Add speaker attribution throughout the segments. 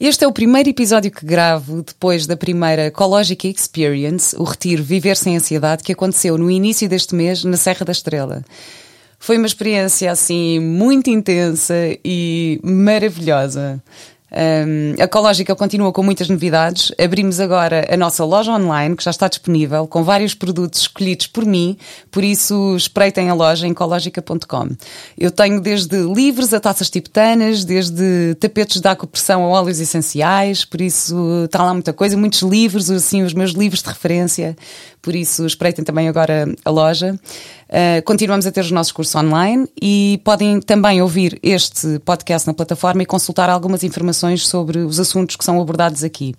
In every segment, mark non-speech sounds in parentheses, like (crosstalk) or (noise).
Speaker 1: Este é o primeiro episódio que gravo depois da primeira Ecologic Experience, o retiro Viver Sem Ansiedade, que aconteceu no início deste mês na Serra da Estrela. Foi uma experiência assim muito intensa e maravilhosa. Um, a Ecológica continua com muitas novidades. Abrimos agora a nossa loja online, que já está disponível, com vários produtos escolhidos por mim, por isso espreitem a loja em ecológica.com. Eu tenho desde livros a taças tibetanas, desde tapetes de acupressão a óleos essenciais, por isso está lá muita coisa, muitos livros, assim, os meus livros de referência, por isso espreitem também agora a loja. Uh, continuamos a ter os nossos cursos online e podem também ouvir este podcast na plataforma e consultar algumas informações sobre os assuntos que são abordados aqui.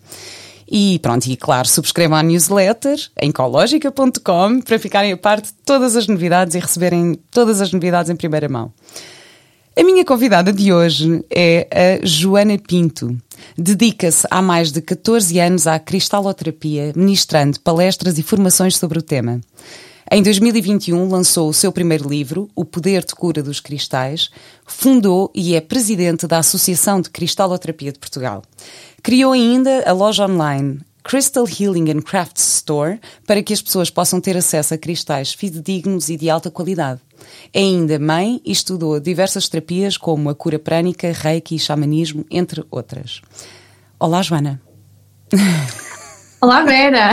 Speaker 1: E pronto, e claro, subscrevam a newsletter em ecologica.com para ficarem a parte de todas as novidades e receberem todas as novidades em primeira mão. A minha convidada de hoje é a Joana Pinto. Dedica-se há mais de 14 anos à cristaloterapia, ministrando palestras e formações sobre o tema. Em 2021 lançou o seu primeiro livro, O Poder de Cura dos Cristais, fundou e é presidente da Associação de Cristaloterapia de Portugal. Criou ainda a loja online Crystal Healing and Crafts Store para que as pessoas possam ter acesso a cristais fidedignos e de alta qualidade. É ainda mãe e estudou diversas terapias como a cura prânica, reiki e xamanismo, entre outras. Olá, Joana. (laughs)
Speaker 2: Olá, Vera!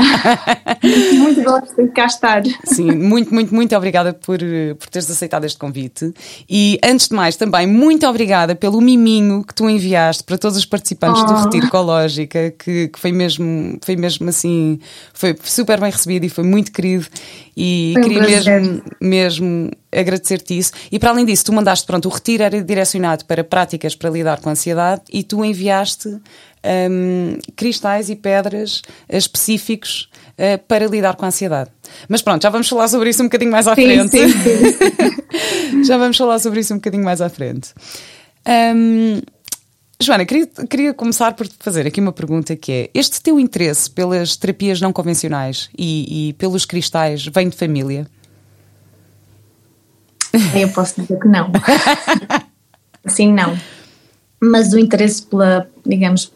Speaker 2: (laughs) muito gosto de cá estar.
Speaker 1: Sim, muito, muito, muito obrigada por, por teres aceitado este convite. E antes de mais, também muito obrigada pelo miminho que tu enviaste para todos os participantes oh. do Retiro Ecológica, que, que, foi, mesmo, foi mesmo assim, foi super bem recebido e foi muito querido. E
Speaker 2: foi
Speaker 1: queria mesmo, mesmo agradecer-te isso. E para além disso, tu mandaste, pronto, o retiro era direcionado para práticas para lidar com a ansiedade e tu enviaste um, cristais e pedras específicos uh, para lidar com a ansiedade. Mas pronto, já vamos falar sobre isso um bocadinho mais à
Speaker 2: sim,
Speaker 1: frente.
Speaker 2: Sim, sim. (laughs)
Speaker 1: já vamos falar sobre isso um bocadinho mais à frente. Um, Joana, queria, queria, começar por fazer aqui uma pergunta que é: este teu interesse pelas terapias não convencionais e, e pelos cristais vem de família?
Speaker 2: Eu posso dizer que não. (laughs) Assim, não. Mas o interesse pela, digamos,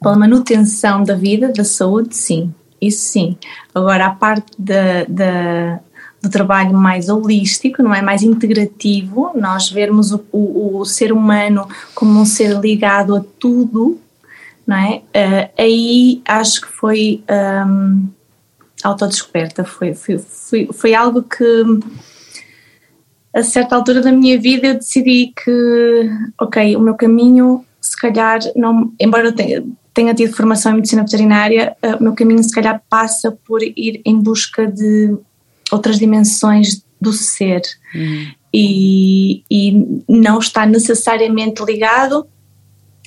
Speaker 2: pela manutenção da vida, da saúde, sim, isso sim. Agora, a parte da, da, do trabalho mais holístico, não é? Mais integrativo, nós vermos o, o, o ser humano como um ser ligado a tudo, não é? Uh, aí acho que foi um, autodescoberta, foi, foi, foi, foi algo que a certa altura da minha vida eu decidi que, ok, o meu caminho se calhar não, embora eu tenha, tenha tido formação em medicina veterinária, uh, o meu caminho se calhar passa por ir em busca de outras dimensões do ser. E, e não está necessariamente ligado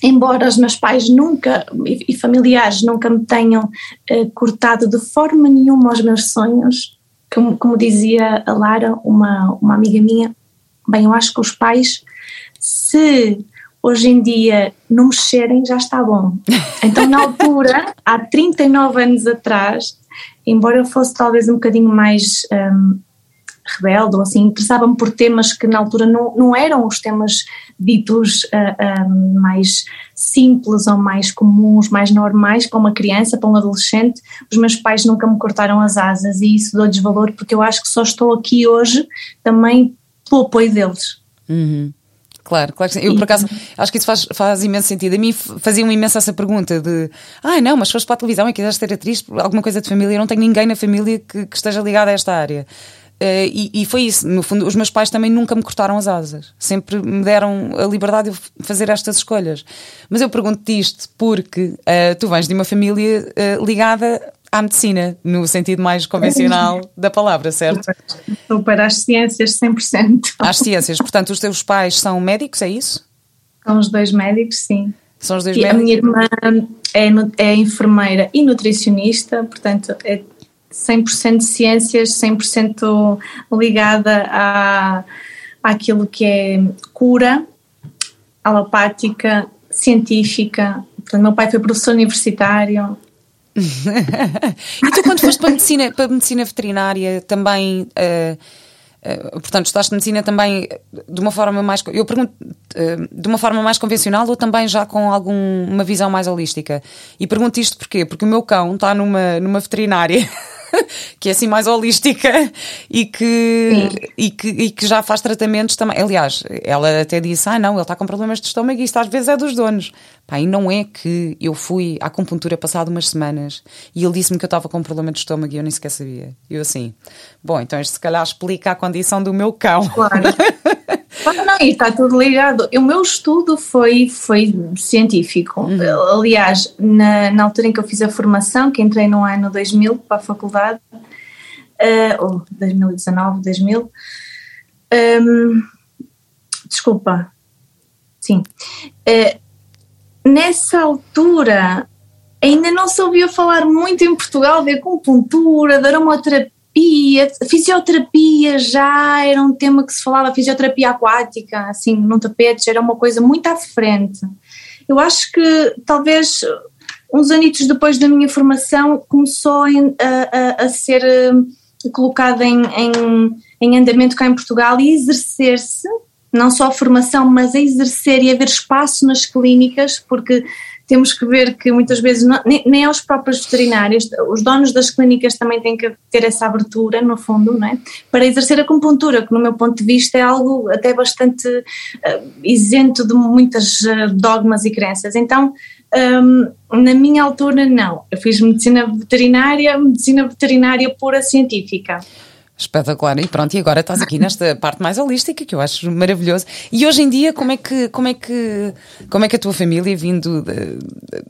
Speaker 2: embora os meus pais nunca e, familiares nunca me tenham uh, cortado de forma nenhuma os meus sonhos, como, como, dizia a Lara, uma, uma amiga minha, bem, eu acho que os pais, se hoje em dia não mexerem já está bom. Então, na altura, (laughs) há 39 anos atrás, embora eu fosse talvez um bocadinho mais um, rebelde ou assim, interessava-me por temas que na altura não, não eram os temas ditos uh, um, mais simples ou mais comuns, mais normais para uma criança, para um adolescente, os meus pais nunca me cortaram as asas e isso dou-lhes valor porque eu acho que só estou aqui hoje também pelo apoio deles.
Speaker 1: Uhum. Claro, claro que sim. Eu, por acaso, acho que isso faz, faz imenso sentido. A mim fazia-me imensa essa pergunta de ah, não, mas foste para a televisão e quiseres ser atriz, alguma coisa de família, eu não tenho ninguém na família que, que esteja ligado a esta área. Uh, e, e, foi isso, no fundo, os meus pais também nunca me cortaram as asas, sempre me deram a liberdade de fazer estas escolhas. Mas eu pergunto-te isto porque uh, tu vens de uma família uh, ligada à medicina, no sentido mais convencional da palavra, certo?
Speaker 2: Sou para as ciências 100%.
Speaker 1: Às ciências, portanto, os teus pais são médicos, é isso?
Speaker 2: São os dois médicos, sim.
Speaker 1: São os dois
Speaker 2: e
Speaker 1: médicos?
Speaker 2: A minha irmã é, é enfermeira e nutricionista, portanto, é 100% de ciências, 100% ligada a, àquilo que é cura alopática, científica. Portanto, meu pai foi professor universitário.
Speaker 1: E tu, quando foste para medicina, para medicina veterinária, também. Uh, uh, portanto, medicina também de uma forma mais. Eu pergunto, uh, de uma forma mais convencional ou também já com alguma visão mais holística? E pergunto isto porquê? Porque o meu cão está numa, numa veterinária. (laughs) (laughs) que é assim mais holística e que, e que, e que já faz tratamentos também. Aliás, ela até disse: Ah, não, ele está com problemas de estômago e isto às vezes é dos donos. Pá, e não é que eu fui à acupuntura passado umas semanas e ele disse-me que eu estava com um problema de estômago e eu nem sequer sabia. Eu assim, bom, então isto se calhar explica a condição do meu cão.
Speaker 2: Claro. (laughs) não, e está tudo ligado. O meu estudo foi, foi científico. Uhum. Aliás, na, na altura em que eu fiz a formação, que entrei no ano 2000 para a faculdade, uh, ou 2019, 2000, um, desculpa, sim. Uh, nessa altura ainda não se ouvia falar muito em Portugal de acupuntura, de aromaterapia, fisioterapia já era um tema que se falava, fisioterapia aquática, assim, num tapete, era uma coisa muito à frente. Eu acho que talvez uns anitos depois da minha formação começou a, a, a ser eh, colocada em, em, em andamento cá em Portugal e exercer-se não só a formação, mas a exercer e haver espaço nas clínicas, porque temos que ver que muitas vezes não, nem, nem aos próprios veterinários, os donos das clínicas também têm que ter essa abertura, no fundo, não é? para exercer a acupuntura, que no meu ponto de vista é algo até bastante uh, isento de muitas uh, dogmas e crenças. Então, um, na minha altura, não. Eu fiz medicina veterinária, medicina veterinária pura científica.
Speaker 1: Espetacular. E pronto, e agora estás aqui nesta (laughs) parte mais holística que eu acho maravilhoso. E hoje em dia, como é que, como é que, como é que a tua família, vindo de,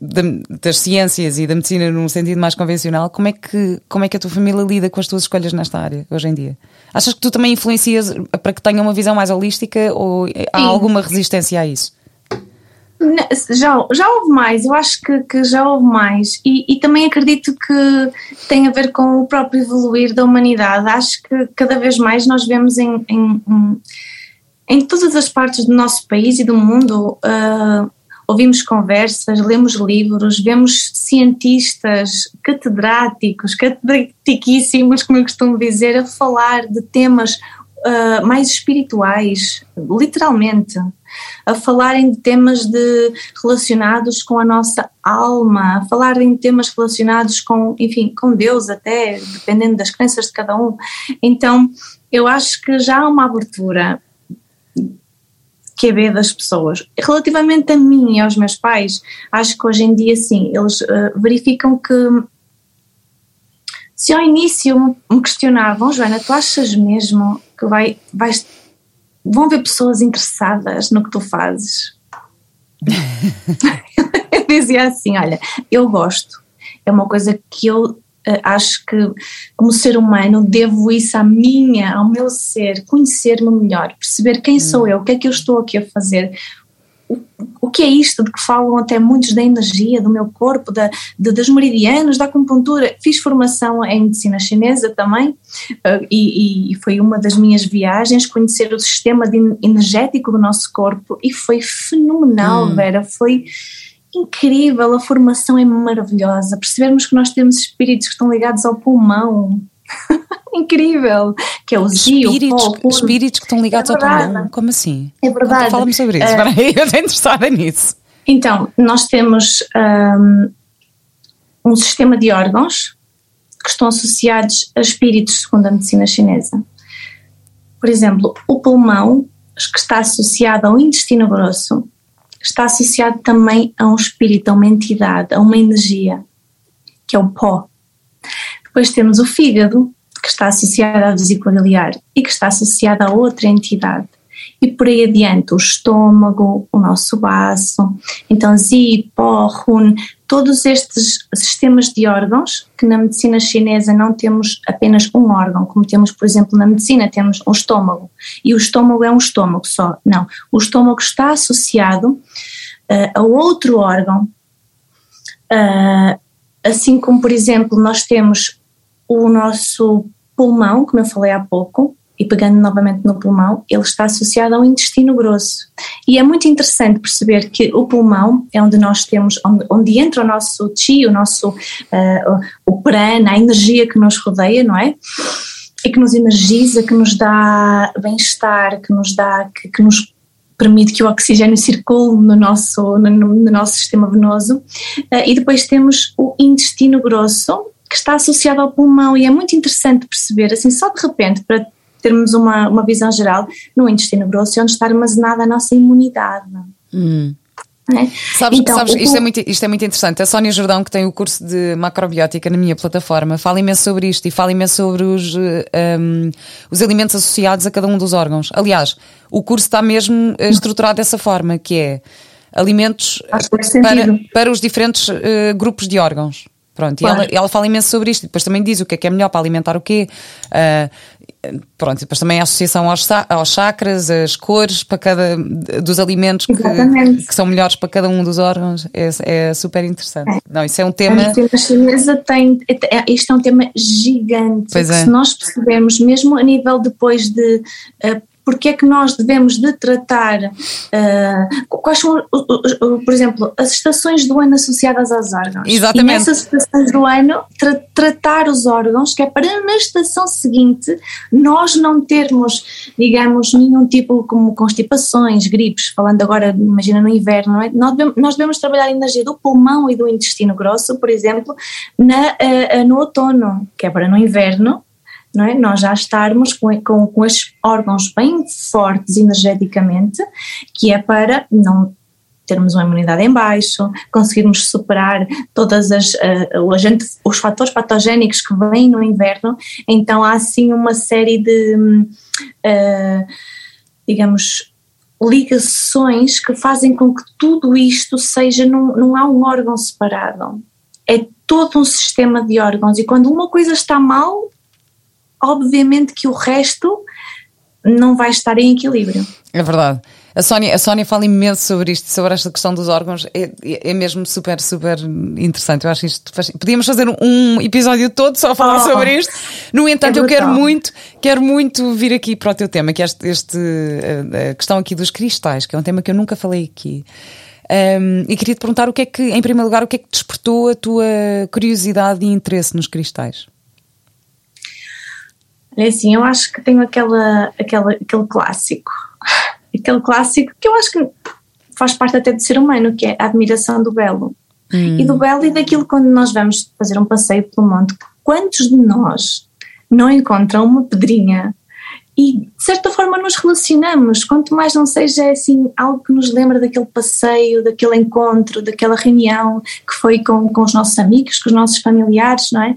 Speaker 1: de, das ciências e da medicina num sentido mais convencional, como é, que, como é que a tua família lida com as tuas escolhas nesta área hoje em dia? Achas que tu também influencias para que tenha uma visão mais holística ou há Sim. alguma resistência a isso?
Speaker 2: Já, já houve mais, eu acho que, que já houve mais e, e, também acredito que tem a ver com o próprio evoluir da humanidade. Acho que cada vez mais nós vemos em, em, em todas as partes do nosso país e do mundo, uh, ouvimos conversas, lemos livros, vemos cientistas, catedráticos, catedratiquíssimos, como eu costumo dizer, a falar de temas uh, mais espirituais, literalmente a falarem de temas de, relacionados com a nossa alma, a falarem de temas relacionados com, enfim, com Deus até, dependendo das crenças de cada um. Então, eu acho que já há uma abertura que é das pessoas. Relativamente a mim e aos meus pais, acho que hoje em dia sim, eles uh, verificam que se ao início me questionavam, Joana, tu achas mesmo que vai, vais vão ver pessoas interessadas no que tu fazes. (laughs) eu dizia assim: olha, eu gosto, é uma coisa que eu uh, acho que, como ser humano, devo isso à minha, ao meu ser, conhecer-me melhor, perceber quem hum. sou eu, o que é que eu estou aqui a fazer, o, que é isto de que falam até muitos da energia do meu corpo, da, de, das meridianos, da acupuntura. Fiz formação em medicina chinesa também uh, e, e, foi uma das minhas viagens conhecer o sistema de, energético do nosso corpo e foi fenomenal, hum. Vera. Foi incrível, a formação é maravilhosa. Percebermos que nós temos espíritos que estão ligados ao pulmão. (laughs) incrível, que é o Zio,
Speaker 1: espíritos, espíritos que estão ligados é ao pulmão, como assim?
Speaker 2: É verdade.
Speaker 1: Fala-me sobre isso, uh, aí, (laughs) eu estou interessada nisso.
Speaker 2: Então, nós temos um, um sistema de órgãos que estão associados a espíritos segundo a medicina chinesa. Por exemplo, o pulmão, que está associado ao intestino grosso, está associado também a um espírito, a uma entidade, a uma energia, que é o pó. Depois temos o fígado, que está associada à vesícula biliar e que está associada a outra entidade. E por aí adiante, o estômago, o nosso baço, então Zi, Po, Hun, todos estes sistemas de órgãos, que na medicina chinesa não temos apenas um órgão, como temos, por exemplo, na medicina, temos um estômago, e o estômago é um estômago só. Não, o estômago está associado uh, a outro órgão, uh, assim como, por exemplo, nós temos o nosso pulmão, como eu falei há pouco, e pegando novamente no pulmão, ele está associado ao intestino grosso. E é muito interessante perceber que o pulmão é onde nós temos, onde, onde entra o nosso chi, o nosso uh, o prana, a energia que nos rodeia, não é? E que nos energiza, que nos dá bem-estar, que nos dá, que, que, nos permite que o oxigênio circule no nosso, no, no nosso sistema venoso. Uh, e depois temos o intestino grosso, que está associado ao pulmão e é muito interessante perceber, assim, só de repente, para termos uma, uma visão geral, no intestino grosso é onde está armazenada a nossa imunidade.
Speaker 1: Hum. É? Sabes, então, sabes isto, é muito, isto é muito interessante. A Sónia Jordão, que tem o curso de macrobiótica na minha plataforma, fala imenso sobre isto e fala imenso sobre os, um, os alimentos associados a cada um dos órgãos. Aliás, o curso está mesmo eh, estruturado dessa forma, que é alimentos para, para os diferentes uh, grupos de órgãos. Pronto, claro. e ela, ela fala imenso sobre isto, e depois também diz o que é que é melhor para alimentar o quê. Uh, pronto, depois também a associação aos, aos chakras, as cores para cada dos alimentos que, que, são melhores para cada um dos órgãos, é, é super interessante. É. Não, isso é um tema. A
Speaker 2: medicina chinesa tem. É, isto é um tema gigante. Pois é. Se nós percebemos, mesmo a nível depois de uh, porque é que nós devemos de tratar, uh, quais são, uh, uh, por exemplo, as estações do ano associadas aos órgãos.
Speaker 1: Exatamente.
Speaker 2: E nessas estações do ano, tra tratar os órgãos, que é para na estação seguinte nós não termos, digamos, nenhum tipo como constipações, gripes, falando agora, imagina no inverno, é? nós, devemos, nós, devemos, trabalhar a energia do pulmão e do intestino grosso, por exemplo, na, no outono, que é para no inverno não é? Nós já estarmos com, com, com estes órgãos bem fortes energeticamente, que é para não termos uma imunidade em baixo, conseguirmos superar todas as uh, agente, os fatores patogénicos que vêm no inverno, então há assim uma série de uh, digamos ligações que fazem com que tudo isto seja num, não há um órgão separado. É todo um sistema de órgãos. E quando uma coisa está mal obviamente que o resto não vai estar em equilíbrio.
Speaker 1: É verdade. A Sónia, a Sónia fala imenso sobre isto, sobre esta questão dos órgãos. É, é mesmo super, super interessante. Eu acho isto. Faz... Podíamos fazer um episódio todo só a falar oh, sobre isto. No entanto, é eu quero muito, quero muito vir aqui para o teu tema, que é este, este a questão aqui dos cristais, que é um tema que eu nunca falei aqui. Um, e queria te perguntar o que é que, em primeiro lugar, o que é que despertou a tua curiosidade e interesse nos cristais?
Speaker 2: É assim, eu acho que tenho aquela, aquela, aquele clássico, (laughs) aquele clássico que eu acho que faz parte até do ser humano, que é a admiração do belo. Hum. E do belo e daquilo quando nós vamos fazer um passeio pelo monte, quantos de nós não encontram uma pedrinha e de certa forma nos relacionamos, quanto mais não seja assim algo que nos lembra daquele passeio, daquele encontro, daquela reunião que foi com, com os nossos amigos, com os nossos familiares, não é?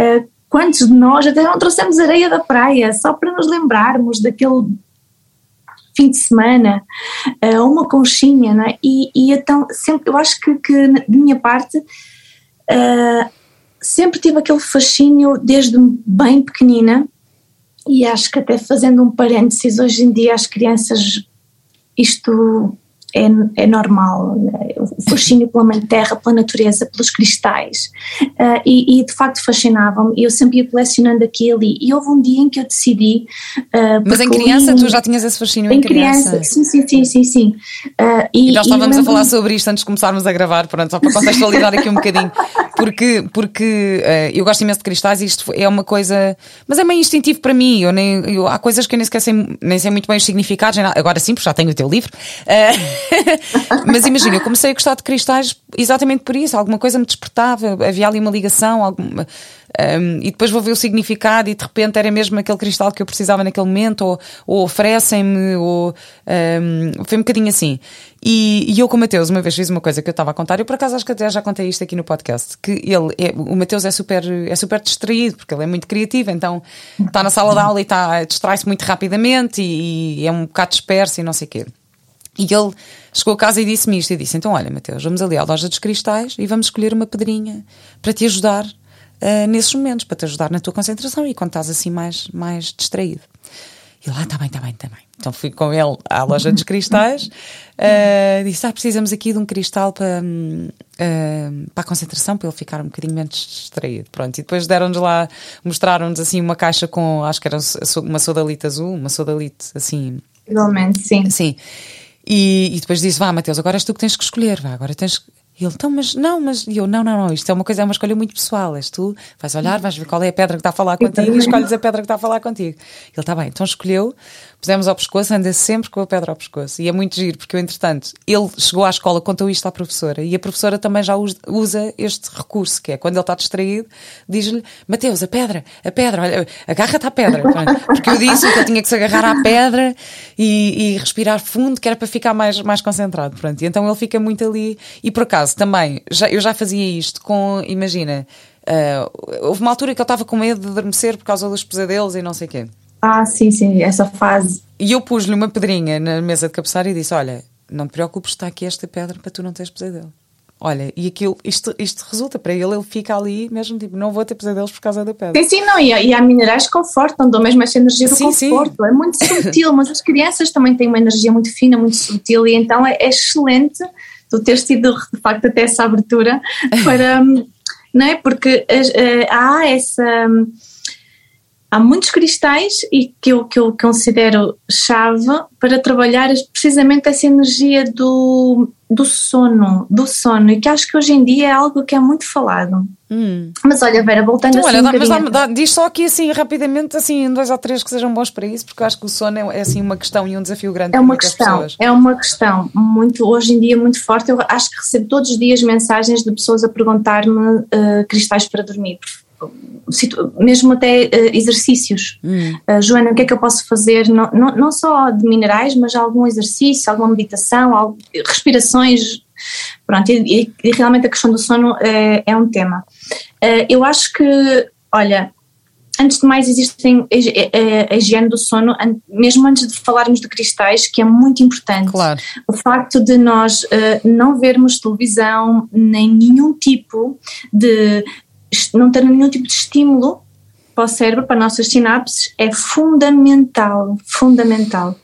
Speaker 2: Uh, Quantos de nós até não trouxemos areia da praia só para nos lembrarmos daquele fim de semana, uh, uma conchinha, não é? E, e então, sempre, eu acho que, que de minha parte, uh, sempre tive aquele fascínio desde bem pequenina, e acho que até fazendo um parênteses, hoje em dia as crianças, isto é, é normal, né? o fascínio pela mãe terra, pela natureza, pelos cristais, uh, e, e, de facto fascinava-me, eu sempre ia colecionando aqui e ali, e houve um dia em que eu decidi...
Speaker 1: Uh, Mas em criança li, tu já tinhas esse fascínio em, em criança? criança?
Speaker 2: Sim, sim, sim, sim, sim.
Speaker 1: Uh, e, e, nós estávamos a falar sobre isto antes de começarmos a gravar, pronto, só para contextualizar aqui um bocadinho, porque, porque eu gosto imenso de cristais e isto é uma coisa, mas é meio instintivo para mim, eu nem, eu, há coisas que eu nem sei, nem sei muito bem os significados, agora sim, porque já tenho o teu livro, (laughs) Mas imagina, eu comecei a gostar de cristais exatamente por isso. Alguma coisa me despertava, havia ali uma ligação, alguma, um, e depois vou ver o significado e de repente era mesmo aquele cristal que eu precisava naquele momento, ou, ou oferecem-me, ou um, foi um bocadinho assim. E, e, eu com o Mateus uma vez fiz uma coisa que eu estava a contar, eu por acaso acho que até já contei isto aqui no podcast, que ele é, o Mateus é super, é super distraído, porque ele é muito criativo, então está na sala de aula e está, distrai-se muito rapidamente e, e é um bocado disperso e não sei o quê. E ele chegou a casa e disse-me isto. E disse: Então, olha, Mateus, vamos ali à loja dos cristais e vamos escolher uma pedrinha para te ajudar uh, nesses momentos, para te ajudar na tua concentração e quando estás assim mais, mais distraído. E lá, está bem, está bem, está bem. Então fui com ele à loja dos cristais, uh, (laughs) disse: Ah, precisamos aqui de um cristal para, uh, para a concentração, para ele ficar um bocadinho menos distraído. Pronto, e depois deram-nos lá, mostraram-nos assim uma caixa com, acho que era uma sodalite azul, uma sodalite assim.
Speaker 2: Igualmente, sim.
Speaker 1: Sim. E, e, depois disse: Vá, Mateus, agora és tu que tens que escolher, vá, agora tens e ele, então, mas não, mas e eu, não, não, não, isto é uma coisa, é uma escolha muito pessoal. És tu, vais olhar, vais ver qual é a pedra que está a falar contigo e escolhes a pedra que está a falar contigo. Ele está bem, então escolheu, pusemos ao pescoço, anda sempre com a pedra ao pescoço. E é muito giro, porque eu, entretanto, ele chegou à escola, contou isto à professora, e a professora também já usa este recurso, que é quando ele está distraído, diz-lhe: Mateus, a pedra, a pedra, olha, agarra-te à pedra. (laughs) Porque eu disse que ele tinha que se agarrar à pedra e, e, respirar fundo, que era para ficar mais, mais concentrado. Pronto. E então ele fica muito ali. E por acaso, também, já, eu já fazia isto com, imagina. Uh, houve uma altura que eu estava com medo de adormecer por causa dos pesadelos e não sei o quê.
Speaker 2: Ah, sim, sim, essa fase.
Speaker 1: E eu pus-lhe uma pedrinha na mesa de cabeceira e disse: Olha, não te preocupes, está aqui esta pedra para tu não teres pesadelo. Olha, e aquilo, isto, isto resulta para ele, ele fica ali mesmo tipo, não vou ter pesadelos por causa da pedra.
Speaker 2: Sim, sim, não, e, e há minerais que confortam, dão mesmo essa energia do sim, conforto, sim. é muito sutil, mas as crianças também têm uma energia muito fina, muito sutil, e então é, é excelente tu teres tido de facto até essa abertura para, não é? Porque uh, há essa há muitos cristais e que eu, que eu considero chave para trabalhar precisamente essa energia do, do sono, do sono, e que acho que hoje em dia é algo que é muito falado. Hum. Mas olha, Vera, voltando então, assim. Olha, um mas dá,
Speaker 1: dá, diz só aqui assim rapidamente, assim, dois ou três que sejam bons para isso, porque eu acho que o sono é, é assim uma questão e um desafio grande
Speaker 2: é uma questão, pessoas. É uma questão muito, hoje em dia, muito forte. Eu acho que recebo todos os dias mensagens de pessoas a perguntar-me uh, cristais para dormir mesmo até uh, exercícios. Hum. Uh, Joana, o que é que eu posso fazer? Não, não, não só de minerais, mas algum exercício, alguma meditação, algo, respirações. Pronto, e, e, realmente a questão do sono é, é um tema. Uh, eu acho que, olha, antes de mais existem a, a, a, higiene do sono, mesmo antes de falarmos de cristais, que é muito importante.
Speaker 1: Claro.
Speaker 2: O facto de nós uh, não vermos televisão, nem nenhum tipo de não ter nenhum tipo de estímulo para o cérebro, para as nossas sinapses, é fundamental, fundamental.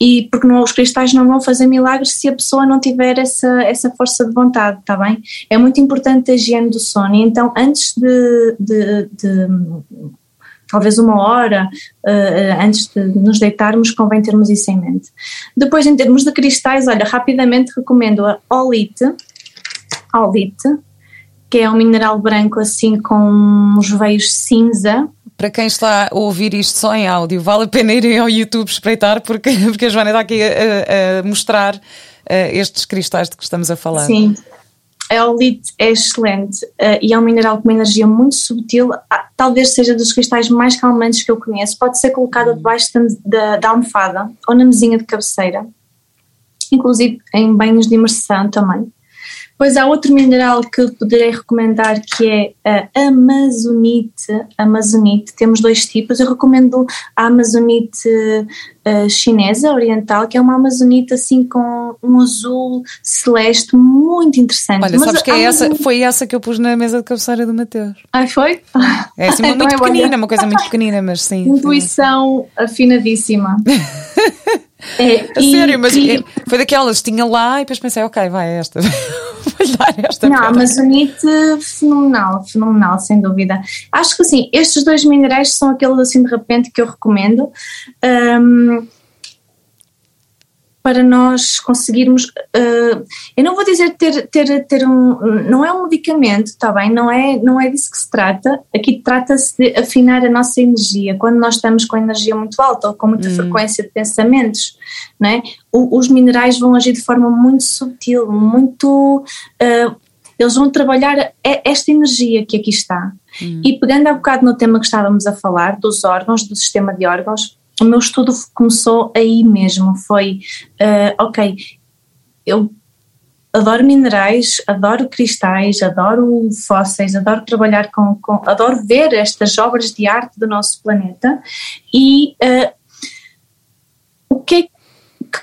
Speaker 2: E porque não, os cristais não vão fazer milagres se a pessoa não tiver essa, essa força de vontade, está bem? É muito importante a higiene do sono. Então, antes de, de, de talvez uma hora uh, antes de nos deitarmos, convém termos isso em mente. Depois, em termos de cristais, olha, rapidamente recomendo a olite, olite, que é um mineral branco assim com uns veios cinza.
Speaker 1: Para quem está a ouvir isto só em áudio, vale a pena irem ao YouTube espreitar, porque, (laughs) porque a Joana está aqui a, a mostrar uh, estes cristais de que estamos a falar.
Speaker 2: Sim, a olite é excelente uh, e é um mineral com uma energia muito subtil, ah, talvez seja dos cristais mais calmantes que eu conheço. Pode ser colocado debaixo da, da almofada ou na mesinha de cabeceira, inclusive em banhos de imersão também. Pois há outro mineral que poderei recomendar que é a amazonite. Amazonite, temos dois tipos. Eu recomendo a amazonite uh, chinesa, oriental, que é uma amazonite assim com um azul celeste muito interessante.
Speaker 1: Olha, Mas sabes que é essa, foi essa que eu pus na mesa de cabeceira do Mateus.
Speaker 2: Ah, foi?
Speaker 1: É assim, (laughs) muito então é pequenina, uma coisa muito pequenina, mas sim.
Speaker 2: Intuição sim. afinadíssima. (laughs)
Speaker 1: É, Sério, mas e, foi daquelas, tinha lá e depois pensei, ok, vai esta. (laughs) Vou dar esta.
Speaker 2: Não, a Amazonite, fenomenal, fenomenal, sem dúvida. Acho que assim, estes dois minerais são aqueles assim de repente que eu recomendo. Um, para nós conseguirmos, uh, eu não vou dizer ter, ter, ter um, não é um medicamento, está bem, não é, não é disso que se trata, aqui trata-se de afinar a nossa energia, quando nós estamos com energia muito alta ou com muita hum. frequência de pensamentos, não é? O, os minerais vão agir de forma muito sutil, muito, uh, eles vão trabalhar esta energia que aqui está. Hum. E pegando há bocado no tema que estávamos a falar, dos órgãos, do sistema de órgãos, o meu estudo começou aí mesmo, foi, uh, ok, eu adoro minerais, adoro cristais, adoro fósseis, adoro trabalhar com, com adoro ver estas obras de arte do nosso planeta e uh, o que é que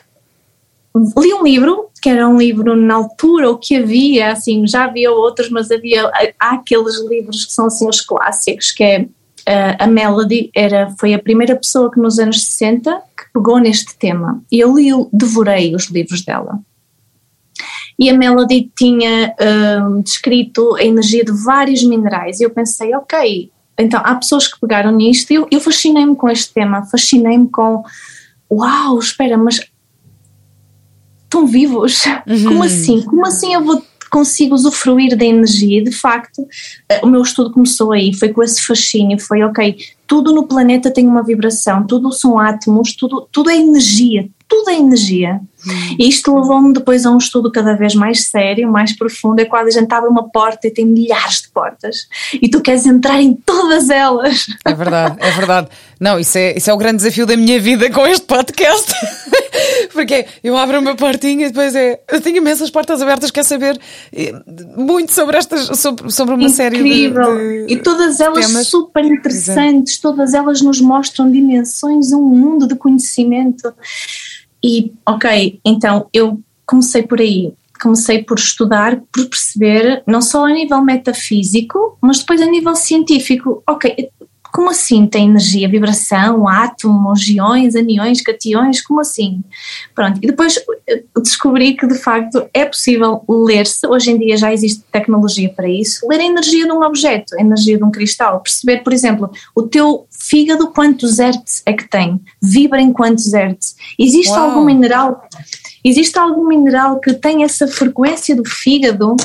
Speaker 2: li um livro que era um livro na altura o que havia assim já havia outros mas havia há aqueles livros que são assim os clássicos que é uh, a Melody era, foi a primeira pessoa que nos anos 60 que pegou neste tema. E eu li, devorei os livros dela. E a Melody tinha uh, descrito a energia de vários minerais. E eu pensei, ok, então há pessoas que pegaram nisto. E eu, eu fascinei-me com este tema, fascinei-me com. Uau, espera, mas estão vivos? Uhum. Como assim? Como assim eu vou consigo usufruir da energia. De facto, eh, o meu estudo começou aí, foi com esse fascínio, foi ok, tudo no planeta tem uma vibração, tudo são átomos, tudo, tudo é energia, tudo é energia. Hum. E isto levou-me depois a um estudo cada vez mais sério, mais profundo. É quando a gente abre uma porta e tem milhares de portas e tu queres entrar em todas elas.
Speaker 1: É verdade, é verdade. Não, isso é, isso é o grande desafio da minha vida com este podcast. (laughs) Porque eu abro uma portinha e depois é. Eu tenho imensas portas abertas, quer saber eh, muito sobre estas, sobre, sobre uma
Speaker 2: Incrível.
Speaker 1: série
Speaker 2: de. E todas elas temas. super interessantes, todas elas nos mostram dimensões, um mundo de conhecimento. E, ok, então eu comecei por aí. Comecei por estudar, por perceber, não só a nível metafísico, mas depois a nível científico. Ok, como assim tem energia, vibração, átomos, iões, aniões, cationes? Como assim? Pronto, e depois descobri que de facto é possível ler-se, hoje em dia já existe tecnologia para isso, ler a energia de um objeto, a energia de um cristal, perceber, por exemplo, o teu fígado quantos hertz é que tem, vibra em quantos hertz, existe Uau. algum mineral, existe algum mineral que tem essa frequência do fígado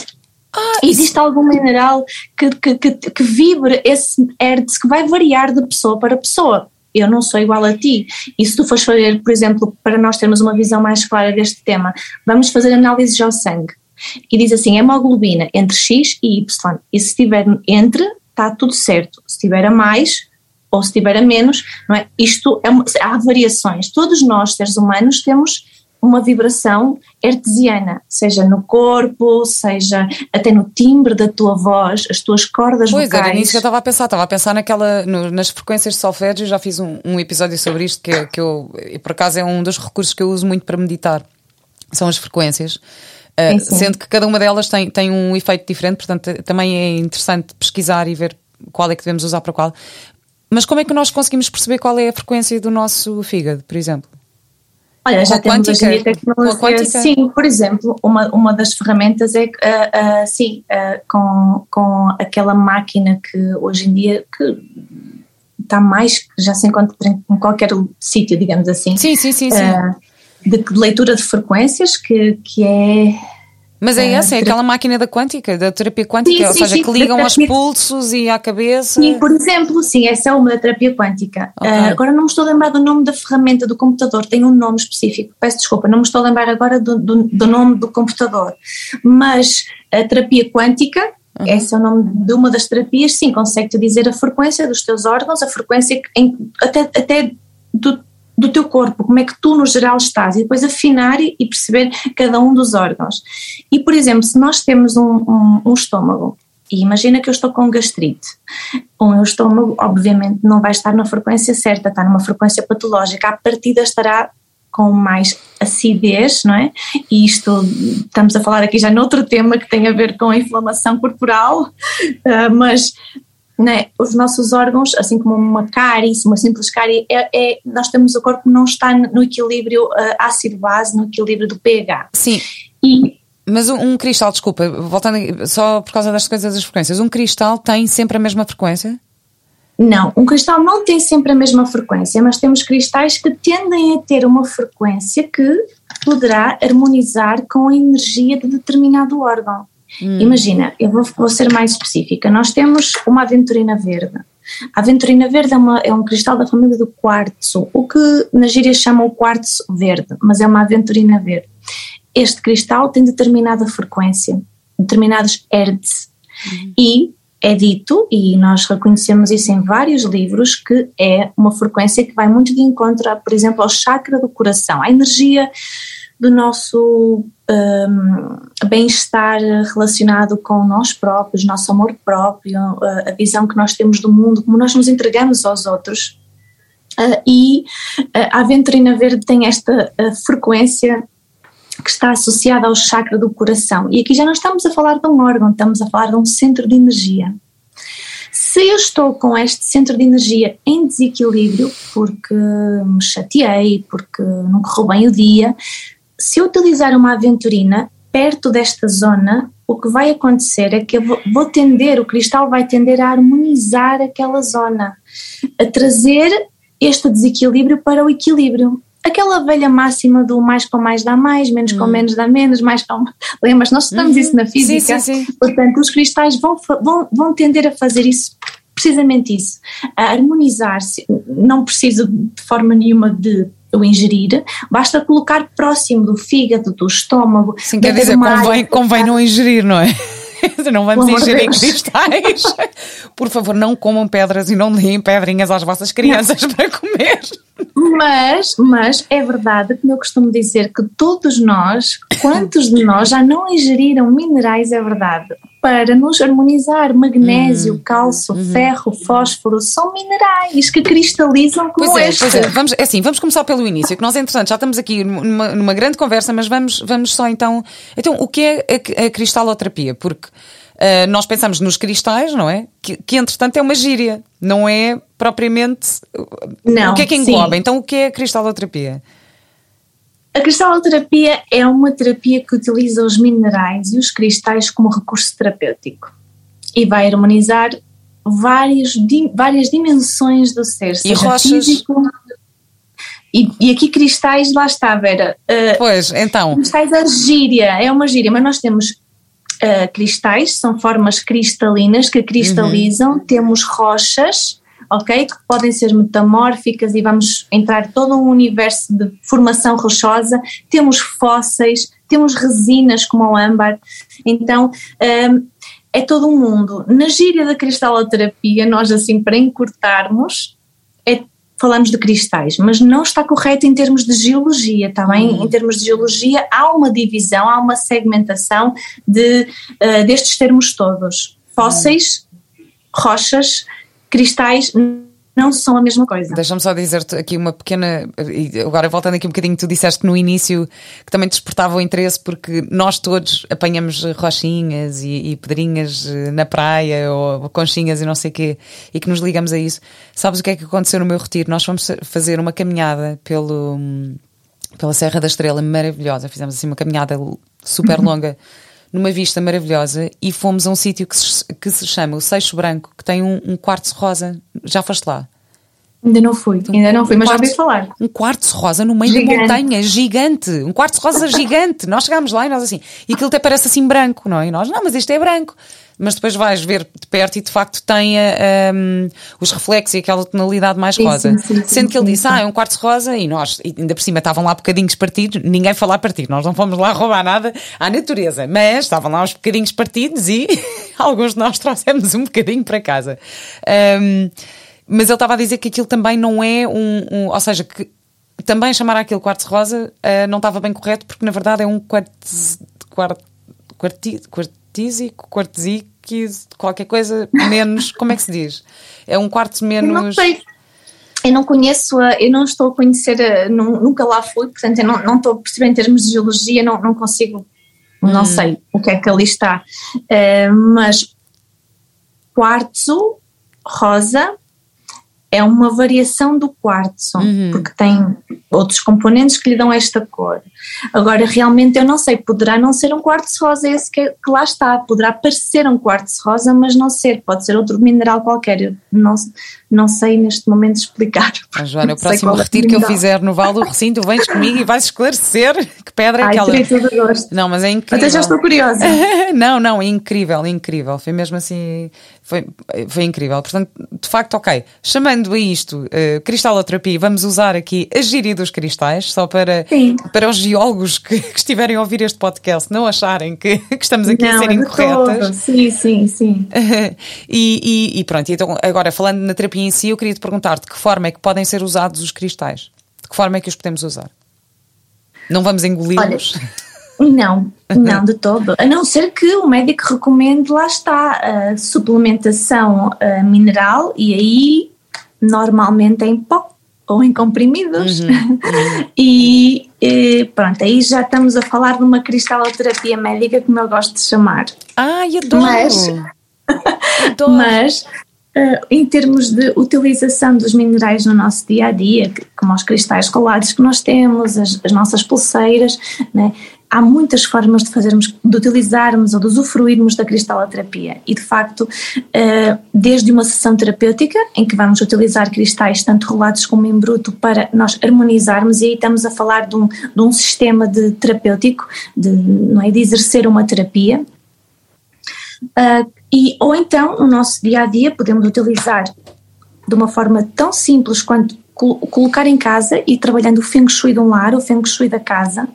Speaker 2: ah, Existe isso... algum mineral que, que, que, que vibre esse hertz que vai variar de pessoa para pessoa. Eu não sou igual a ti. E se tu fores fazer, por exemplo, para nós termos uma visão mais clara deste tema, vamos fazer análises ao sangue. E diz assim: hemoglobina entre X e Y. E se estiver entre, está tudo certo. Se estiver a mais, ou se estiver a menos, não é? Isto é há variações. Todos nós, seres humanos, temos uma vibração hertziana, seja no corpo, seja até no timbre da tua voz, as tuas cordas
Speaker 1: pois,
Speaker 2: vocais.
Speaker 1: Pois, era nisso que eu estava a pensar, estava a pensar naquela, no, nas frequências de solfégio, já fiz um, um episódio sobre isto, que, que eu, e por acaso é um dos recursos que eu uso muito para meditar, são as frequências. Uh, sendo que cada uma delas tem, tem um efeito diferente, portanto também é interessante pesquisar e ver qual é que devemos usar para qual. Mas como é que nós conseguimos perceber qual é a frequência do nosso fígado, por exemplo?
Speaker 2: Olha, já temos hoje em dia tecnologia. Sim, por exemplo, uma, uma das ferramentas é, uh, uh, sim, uh, com, com aquela máquina que hoje em dia que está mais, já se encontra em qualquer sítio, digamos assim.
Speaker 1: Sim, sim, sim. sim.
Speaker 2: De, de leitura de frequências, que, que é
Speaker 1: mas é essa, é aquela máquina da quântica, da terapia quântica, sim, ou sim, seja, sim, que ligam aos pulsos e à cabeça.
Speaker 2: Sim, por exemplo, sim, essa é uma da terapia quântica. Okay. Uh, agora não me estou a lembrar do nome da ferramenta do computador, tem um nome específico, peço desculpa, não me estou a lembrar agora do, do, do nome do computador, mas a terapia quântica, Uhum. Esse é o nome de uma das terapias, sim, consegue-te dizer a frequência dos teus órgãos, a frequência em, até, até do, do teu corpo, como é que tu no geral estás, e depois afinar e perceber cada um dos órgãos. E, por exemplo, se nós temos um, um, um estômago, e imagina que eu estou com gastrite, o meu estômago obviamente não vai estar na frequência certa, está numa frequência patológica, a partida estará com mais acidez, não é? E isto, estamos a falar aqui já noutro tema que tem a ver com a inflamação corporal, uh, (laughs) mas né, os nossos órgãos, assim como uma cárie, uma simples cárie, é, é, nós temos o corpo não está no equilíbrio uh, ácido-base, no equilíbrio do pH.
Speaker 1: Sim. E, mas um, um, cristal, desculpa, voltando só por causa das coisas das frequências, um cristal tem sempre a mesma frequência?
Speaker 2: Não, um cristal não tem sempre a mesma frequência, mas temos cristais que tendem a ter uma frequência que poderá harmonizar com a energia de determinado órgão. Hum. Imagina, eu vou, vou, ser mais específica. Nós temos uma aventurina verde. A aventurina verde é, uma, é, um cristal da família do quartzo, o que na gíria chamam o quartzo verde, mas é uma aventurina verde. Este cristal tem determinada frequência, determinados hertz, hum. e é dito, e nós reconhecemos isso em vários livros, que é uma frequência que vai muito de encontro, por exemplo, ao chakra do coração, à energia do nosso um, bem-estar relacionado com nós próprios, nosso amor próprio, a visão que nós temos do mundo, como nós nos entregamos aos outros. Uh, e uh, a aventurina verde tem esta uh, frequência que está associada ao chakra do coração. E aqui já não estamos a falar de um órgão, estamos a falar de um centro de energia. Se eu estou com este centro de energia em desequilíbrio, porque me chateei, porque não correu bem o dia, se eu utilizar uma aventurina perto desta zona, o que vai acontecer é que eu vou, tender, o cristal vai tender a harmonizar aquela zona, a trazer este desequilíbrio para o equilíbrio aquela velha máxima do mais com mais dá mais, menos com hum. menos dá menos, mais com. (laughs) Lembras? Nós estudamos uhum. isso na física. Sim, sim, sim. Portanto, os cristais vão, vão, vão tender a fazer isso, precisamente isso, a harmonizar-se. Não preciso de forma nenhuma de o ingerir, basta colocar próximo do fígado, do estômago.
Speaker 1: Sim, quer dizer, convém, convém não ingerir, não é? (laughs) não vamos ingerir cristais. (laughs) Por favor, não comam pedras e não deem pedrinhas às vossas crianças não. (laughs) para comer.
Speaker 2: Mas, mas é verdade, como eu costumo dizer, que todos nós, quantos de nós já não ingeriram minerais, é verdade, para nos harmonizar, magnésio, hum, cálcio, uhum. ferro, fósforo, são minerais que cristalizam como
Speaker 1: pois
Speaker 2: é, este.
Speaker 1: Pois é, vamos, é assim, vamos começar pelo início, que nós, entretanto, já estamos aqui numa, numa grande conversa, mas vamos, vamos só então, então, o que é a, a cristaloterapia? Porque Uh, nós pensamos nos cristais, não é? Que, que, entretanto é uma gíria, não é propriamente. Não, o que é que engloba? Sim. Então o que é a cristaloterapia?
Speaker 2: A cristaloterapia é uma terapia que utiliza os minerais e os cristais como recurso terapêutico e vai harmonizar várias, várias dimensões do ser,
Speaker 1: e rochas. Físico,
Speaker 2: e, e, aqui cristais, lá está, Vera.
Speaker 1: Uh, pois, então.
Speaker 2: Cristais é gíria, é uma gíria, mas nós temos uh, cristais, são formas cristalinas que cristalizam, uhum. temos rochas, ok? Que podem ser metamórficas e vamos entrar todo um universo de formação rochosa, temos fósseis, temos resinas como o âmbar, então um, é todo um mundo. Na gíria da cristaloterapia, nós assim para encurtarmos, é falamos de cristais, mas não está correto em termos de geologia, está bem? Uhum. Em termos de geologia há uma divisão, há uma segmentação de, uh, destes termos todos. Fósseis, uhum. rochas, cristais não são a mesma coisa.
Speaker 1: Deixa-me só dizer-te aqui uma pequena. Agora voltando aqui um bocadinho, tu disseste no início que também despertava o interesse porque nós todos apanhamos rochinhas e, e pedrinhas eh, na praia ou conchinhas e não sei o quê e que nos ligamos a isso. Sabes o que é que aconteceu no meu retiro? Nós fomos fazer uma caminhada pelo, pela Serra da Estrela maravilhosa. Fizemos assim uma caminhada super (laughs) longa. Numa vista maravilhosa e fomos a um sítio que se, que se chama o Seixo Branco, que tem um, um quartzo rosa. Já foste lá?
Speaker 2: Ainda não fui, então, ainda não fui, um mas quartzo, já ouvi falar.
Speaker 1: Um quartzo rosa no meio gigante. da montanha, gigante. Um quartzo rosa gigante. Nós chegámos lá e nós assim, e aquilo até parece assim branco, não é? E nós, não, mas isto é branco mas depois vais ver de perto e de facto tem um, os reflexos e aquela tonalidade mais rosa. Sim, sim, sim, Sendo que ele disse, ah, é um quartzo rosa, e nós, ainda por cima, estavam lá bocadinhos partidos, ninguém foi lá partir, nós não fomos lá (laughs) roubar nada à natureza, mas estavam lá uns bocadinhos partidos e (laughs) alguns de nós trouxemos um bocadinho para casa. Um, mas ele estava a dizer que aquilo também não é um, um ou seja, que também chamar aquilo quartzo rosa uh, não estava bem correto, porque na verdade é um quartzo, quartísico, quartzico, qualquer coisa menos, (laughs) como é que se diz? É um quarto menos.
Speaker 2: Eu não sei. Eu não conheço, a, eu não estou a conhecer, a, nunca lá fui, portanto eu não, não estou a perceber em termos de geologia, não, não consigo, hum. não sei o que é que ali está. Uh, mas quartzo, rosa, é uma variação do quartzo, uhum. porque tem outros componentes que lhe dão esta cor. Agora, realmente, eu não sei, poderá não ser um quartzo rosa esse que, que lá está, poderá parecer um quartzo rosa, mas não ser, pode ser outro mineral qualquer. Eu não, não sei neste momento explicar.
Speaker 1: Ah, Joana, o (laughs) próximo é retiro que eu fizer no Vale do Recinto, vens comigo e vais esclarecer (laughs) que pedra é
Speaker 2: Ai,
Speaker 1: aquela.
Speaker 2: Todo gosto.
Speaker 1: Não, mas é incrível.
Speaker 2: Até já estou curiosa. (laughs)
Speaker 1: não, não, é incrível, incrível. Foi mesmo assim, foi, foi incrível. Portanto, de facto, ok. Chamando a isto uh, cristaloterapia, vamos usar aqui a gíria dos cristais, só para, para os geólogos que, que, estiverem a ouvir este podcast não acharem que, que estamos aqui não, a ser incorretas.
Speaker 2: Sim, sim, sim. (laughs)
Speaker 1: e, e, e pronto, então agora falando na terapia em si, eu queria te perguntar de que forma é que podem ser usados os cristais? De que forma é que os podemos usar? Não vamos engoli-los?
Speaker 2: Não, (laughs) não de todo. A não ser que o médico recomende, lá está, a suplementação a mineral e aí normalmente é em pó ou em comprimidos. Uhum, uhum. (laughs) e, e, pronto, aí já estamos a falar de uma cristaloterapia médica, como eu gosto de chamar.
Speaker 1: Ai, adoro!
Speaker 2: Mas, (laughs) adoro. mas Uh, em termos de utilização dos minerais no nosso dia a dia, como os cristais colados que nós temos, as, as nossas pulseiras, né? Há muitas formas de fazermos, de utilizarmos ou de usufruirmos da cristaloterapia. E de facto uh, desde uma sessão terapêutica em que vamos utilizar cristais tanto rolados como em bruto para nós harmonizarmos e aí estamos a falar de um, de um sistema de terapêutico, de, não é, de exercer uma terapia. Uh, e, ou então, no nosso dia a dia, podemos utilizar de uma forma tão simples quanto colocar em casa e trabalhando o Feng Shui de um lar, o Feng Shui da casa,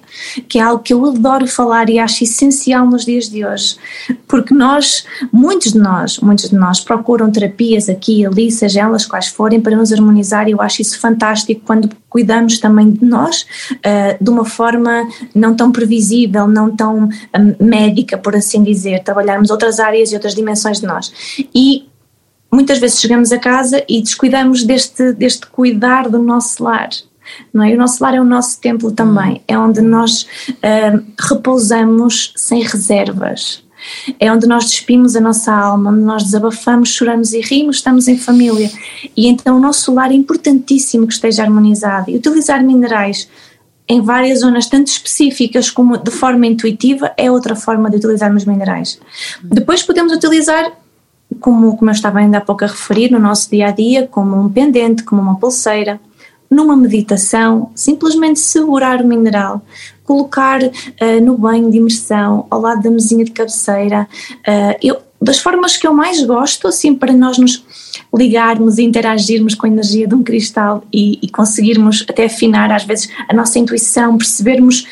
Speaker 2: que é algo que eu adoro falar e acho essencial nos dias de hoje, porque nós, muitos de nós, muitos de nós procuram terapias aqui e ali, seja elas quais forem, para nos harmonizar e eu acho isso fantástico quando cuidamos também de nós uh, de uma forma não tão previsível, não tão um, médica, por assim dizer, trabalharmos outras áreas e outras dimensões de nós. E muitas vezes chegamos a casa e descuidamos deste, deste cuidar do nosso lar. Não é? O nosso lar é o nosso templo também, hum. é onde nós uh, repousamos sem reservas, é onde nós despimos a nossa alma, onde nós desabafamos, choramos e rimos, estamos em família. E então o nosso lar é importantíssimo que esteja harmonizado. E utilizar minerais em várias zonas, tanto específicas como de forma intuitiva, é outra forma de utilizarmos minerais. Hum. Depois podemos utilizar como, como eu estava ainda há pouco a referir, no nosso dia a dia, como um pendente, como uma pulseira, numa meditação, simplesmente segurar o mineral, colocar uh, no banho de imersão, ao lado da mesinha de cabeceira. Uh, eu, das formas que eu mais gosto, assim, para nós nos ligarmos e interagirmos com a energia de um cristal e, e conseguirmos até afinar, às vezes, a nossa intuição, percebermos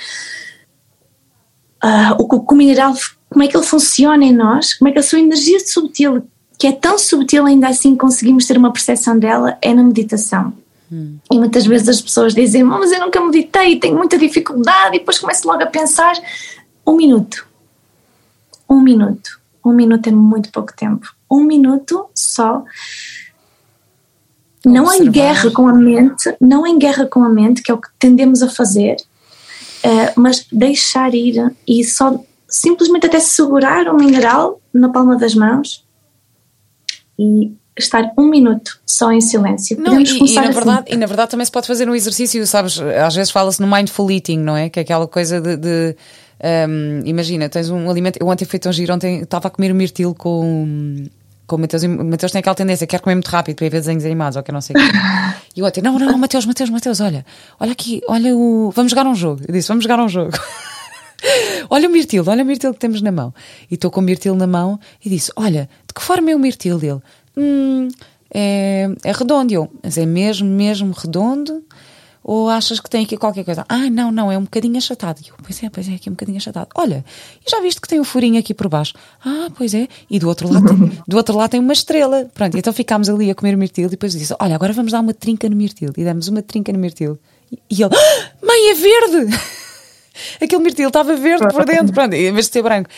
Speaker 2: uh, o o mineral como é que ele funciona em nós, como é que a sua energia subtil, que é tão subtil ainda assim conseguimos ter uma percepção dela, é na meditação. Hum. E muitas vezes as pessoas dizem, mas eu nunca meditei, tenho muita dificuldade, e depois começo logo a pensar. Um minuto. Um minuto. Um minuto é muito pouco tempo. Um minuto só. Não Observar. em guerra com a mente, não em guerra com a mente, que é o que tendemos a fazer, uh, mas deixar ir e só simplesmente até segurar o mineral na palma das mãos e estar um minuto só em silêncio.
Speaker 1: Não, e, e, na assim. verdade, e na verdade também se pode fazer um exercício, sabes? Às vezes fala-se no mindful eating, não é? Que é aquela coisa de. de um, imagina, tens um alimento. Eu ontem feito um giro, ontem estava a comer um mirtilo com. Com o Mateus, o Mateus tem aquela tendência, quer comer muito rápido para ir ver desenhos animados ou que não sei o quê. E ontem, não, não, não, Mateus, Mateus, Mateus, olha, olha aqui, olha o. Vamos jogar um jogo. Eu disse, vamos jogar um jogo. Olha o mirtilo, olha o mirtilo que temos na mão. E estou com o mirtilo na mão e disse: Olha, de que forma é o mirtilo dele? Hum, é, é redondo. Eu, mas é mesmo, mesmo redondo? Ou achas que tem aqui qualquer coisa? Ah, não, não, é um bocadinho achatado. E eu, pois é, pois é, aqui um bocadinho achatado. Olha, e já viste que tem um furinho aqui por baixo? Ah, pois é. E do outro lado, tem, do outro lado tem uma estrela. Pronto, então ficámos ali a comer mirtilo e depois disse: Olha, agora vamos dar uma trinca no mirtilo. E demos uma trinca no mirtilo. E ele, ah, mãe, é verde! (laughs) aquele mirtilo estava verde por dentro, pronto, em vez de ser branco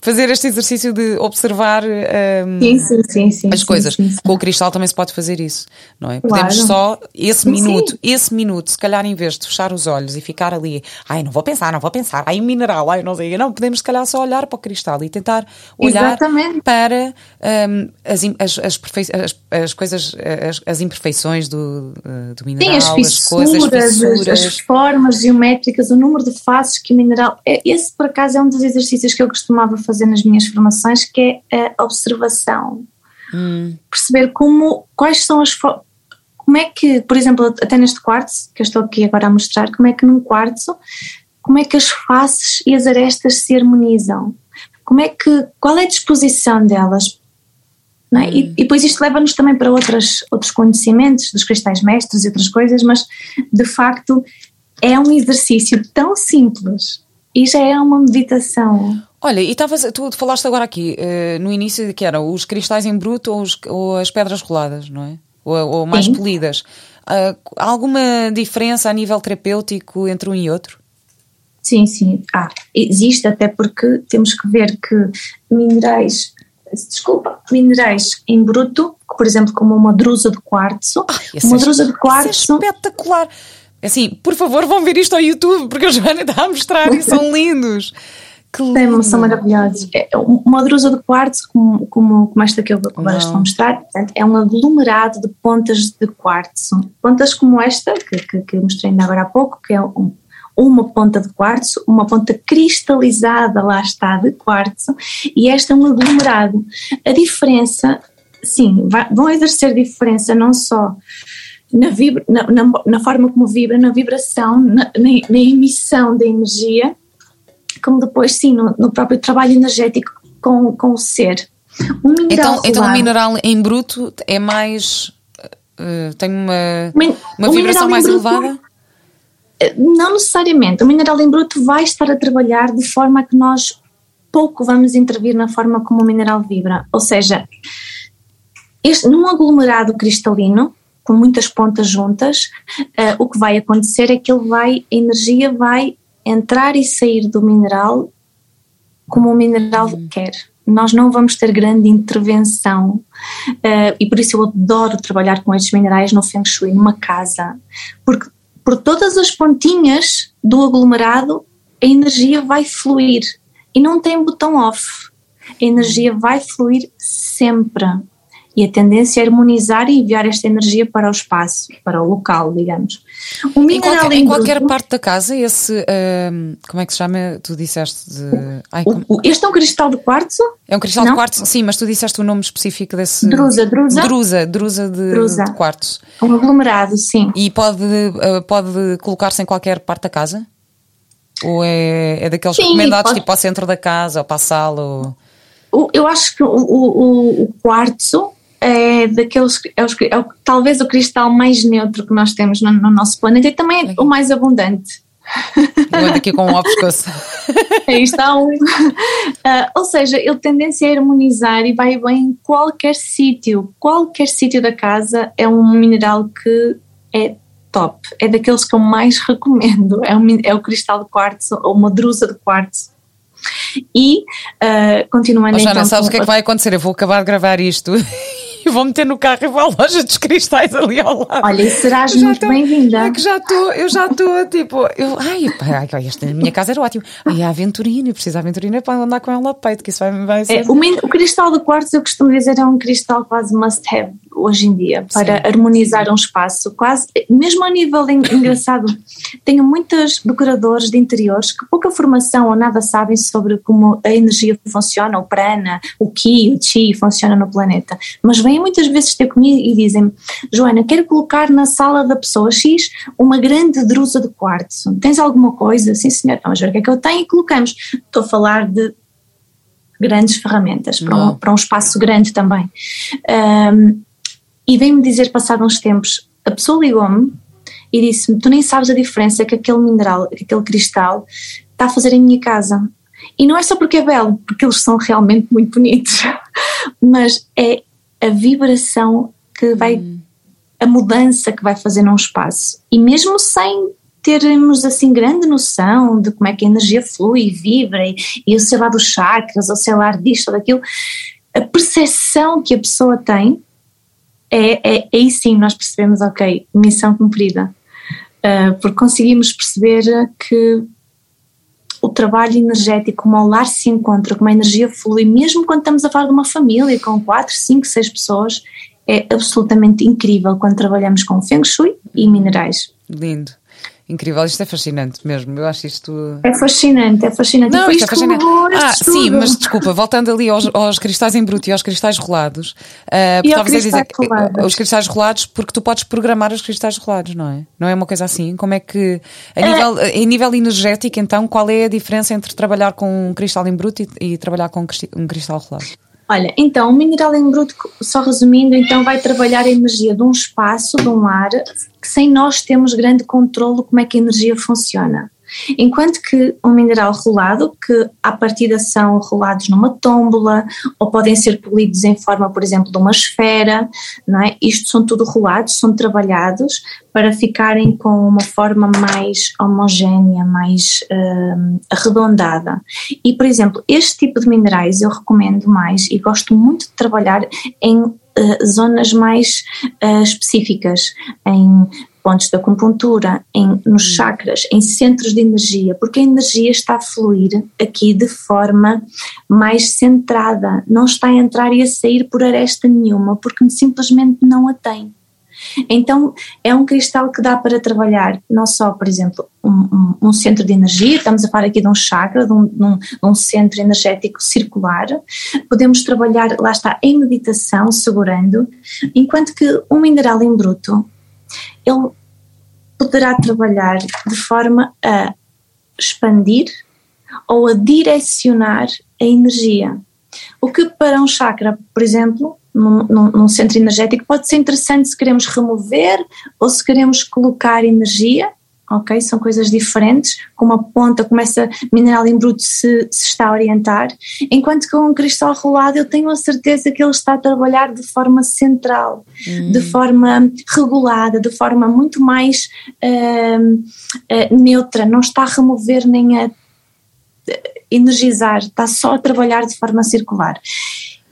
Speaker 1: fazer este exercício de observar um, sim, sim, sim, sim, as coisas. Com o cristal também se pode fazer isso, não é? Claro. Podemos só esse minuto, esse minuto, se calhar em vez de fechar os olhos e ficar ali, ai, não vou pensar, não vou pensar, ai, mineral, ai, não sei, não, podemos se calhar só olhar para o cristal e tentar olhar Exatamente. para um, as, as, as, as, as, coisas, as, as imperfeições do, uh, do mineral,
Speaker 2: as, fissuras, as coisas, fissuras. As, formas geométricas, o número de faces que o mineral. É, esse, por acaso, é um dos exercícios que eu costumava fazer nas minhas formações, que é a observação. Hum. Perceber como, quais são as como é que, por exemplo, até neste quartzo, que eu estou aqui agora a mostrar, como é que num quartzo, como é que as faces e as arestas se harmonizam? Como é que, qual é a disposição delas? É? Hum. E, e, depois isto leva-nos também para outras, outros conhecimentos dos cristais mestres e outras coisas, mas de facto é um exercício tão simples e já é uma meditação.
Speaker 1: Olha, e tavas, tu falaste agora aqui, uh, no início, que eram os cristais em bruto ou, os, ou as pedras roladas, não é? Ou, ou mais Sim. polidas. Uh, há alguma diferença a nível terapêutico entre um e outro?
Speaker 2: Sim, sim. Ah, existe, até porque temos que ver que minerais, desculpa, minerais em bruto, por exemplo, como uma drusa de quartzo, ah, uma
Speaker 1: é, drusa de quartzo. Isso é espetacular! Assim, por favor, vão ver isto ao YouTube, porque a Joana está a mostrar e são lindos.
Speaker 2: Que são maravilhosos. É uma drusa de quartzo, como, como, como esta que eu agora estou a mostrar, portanto, é um aglomerado de pontas de quartzo. Pontas como esta, que, que, que mostrei ainda agora há pouco, que é um, uma ponta de quartzo, uma ponta cristalizada, lá está, de quartzo, e esta é um aglomerado. A diferença, sim, vai, vão exercer diferença não só na, vibra, na, na, na, forma como vibra, na vibração, na, na, emissão da energia, como depois, sim, no, no, próprio trabalho energético com, com o ser.
Speaker 1: Um mineral então, então, o mineral em bruto é mais. Uh, tem uma, uma vibração mais bruto, elevada?
Speaker 2: Eh, não necessariamente. O mineral em bruto vai estar a trabalhar de forma que nós pouco vamos intervir na forma como o mineral vibra. Ou seja, este, num aglomerado cristalino, com muitas pontas juntas, uh, o que vai acontecer é que ele vai, a energia vai entrar e sair do mineral como o mineral uhum. quer. Nós não vamos ter grande intervenção uh, e por isso eu adoro trabalhar com estes minerais no Feng Shui, numa casa, porque por todas as pontinhas do aglomerado a energia vai fluir e não tem botão off. A energia vai fluir sempre. E a tendência é harmonizar e enviar esta energia para o espaço, para o local, digamos.
Speaker 1: O em qualquer, em qualquer parte da casa, esse. Uh, como é que se chama? Tu disseste de.
Speaker 2: Ai, como... Este é um cristal de quartzo?
Speaker 1: É um cristal Não? de quartzo, sim, mas tu disseste o nome específico desse.
Speaker 2: Drusa, drusa.
Speaker 1: Drusa, drusa de, drusa. de quartzo.
Speaker 2: Um aglomerado, sim.
Speaker 1: E pode, uh, pode colocar-se em qualquer parte da casa? Ou é, é daqueles sim, recomendados pode... tipo ao centro da casa ou para a sala? Ou...
Speaker 2: Eu acho que o, o, o quartzo é daqueles, é, os, é o, talvez o cristal mais neutro que nós temos no, no nosso planeta e também é o mais abundante.
Speaker 1: Ando aqui com um pescoço. (laughs)
Speaker 2: Aí está um. Uh, (laughs) ou seja, ele tendência a harmonizar e vai bem em qualquer sítio. Qualquer sítio da casa é um mineral que é top. É daqueles que eu mais (laughs) recomendo. É, um, é o cristal de quartzo ou uma drusa de quartzo. E uh, continuando
Speaker 1: oh, Jana, então, sabes o que é que vai acontecer? Eu vou acabar de gravar isto e (laughs) vou meter no carro e vou à loja dos cristais ali ao lado.
Speaker 2: Olha, serás muito bem-vinda.
Speaker 1: É que já estou, eu já estou tipo, eu, ai, pá, esta na minha casa era ótimo. Ai, a aventurina, eu preciso da aventurina para andar com ela ao peito, que isso vai, vai ser.
Speaker 2: É, o, o, cristal de quartzo, eu costumo dizer, é um cristal quase must have hoje em dia para Sim. harmonizar um espaço, quase, mesmo a nível engraçado. Tenho muitos decoradores de interiores que pouca formação ou nada sabem sobre como a energia funciona, o prana, o ki, o chi funciona no planeta, mas vêm muitas vezes ter comigo e dizem Joana, quero colocar na sala da pessoa X uma grande drusa de quartzo, tens alguma coisa? Sim senhor, vamos ver o que é que eu tenho e colocamos. Estou a falar de grandes ferramentas, para um, para um, espaço grande também. Um, e vem-me dizer, passado uns tempos, a pessoa ligou-me e disse-me: Tu nem sabes a diferença que aquele mineral, que aquele cristal está a fazer em minha casa. E não é só porque é belo, porque eles são realmente muito bonitos, (laughs) mas é a vibração que vai, hum. a mudança que vai fazer num espaço. E mesmo sem termos assim grande noção de como é que a energia flui e vibra e, e sei lá dos chakras ou sei lá disto ou daquilo, a percepção que a pessoa tem é, é aí sim nós percebemos, ok, missão cumprida. Uh, porque conseguimos perceber que o trabalho energético, como o lar se encontra, como a energia flui, mesmo quando estamos a falar de uma família com 4, 5, 6 pessoas, é absolutamente incrível quando trabalhamos com Feng Shui e minerais.
Speaker 1: Lindo. Incrível, isto é fascinante mesmo. Eu acho isto.
Speaker 2: É fascinante, é fascinante.
Speaker 1: Não, isto é fascinante. Ah, sim, mas desculpa, voltando ali aos, aos, cristais em bruto e aos cristais rolados. Uh, e estavas a dizer rolados. os cristais rolados, porque tu podes programar os cristais rolados, não é? Não é uma coisa assim? Como é que. A é. nível, é... em nível energético, então, qual é a diferença entre trabalhar com um cristal em bruto e, e trabalhar com um cristal rolado?
Speaker 2: Olha, então, o mineral em bruto, só resumindo, então vai trabalhar a energia de um espaço, de um ar, que sem nós temos grande controle como é que a energia funciona. Enquanto que um mineral rolado, que à partida são rolados numa tómbola ou podem ser polidos em forma, por exemplo, de uma esfera, não é? Isto são tudo rolados, são trabalhados para ficarem com uma forma mais homogénea, mais uh, arredondada. E, por exemplo, este tipo de minerais eu recomendo mais e gosto muito de trabalhar em uh, zonas mais uh, específicas, em pontos da acupuntura, em, nos hum. chakras, em centros de energia, porque a energia está a fluir aqui de forma mais centrada, não está a entrar e a sair por aresta nenhuma, porque simplesmente não a tem. Então é um cristal que dá para trabalhar não só, por exemplo, um, um, um centro de energia, estamos a falar aqui de um chakra, de um, de um, de um centro energético circular, podemos trabalhar, lá está, em meditação, segurando, enquanto que um mineral em bruto, ele poderá trabalhar de forma a expandir ou a direcionar a energia. O que para um chakra, por exemplo, num, num, num, centro energético pode ser interessante se queremos remover ou se queremos colocar energia, ok? São coisas diferentes, como a ponta, como essa mineral em bruto se, se está a orientar, enquanto que um cristal rolado eu tenho a certeza que ele está a trabalhar de forma central, hum. de forma regulada, de forma muito mais uh, uh, neutra, não está a remover nem a energizar, está só a trabalhar de forma circular.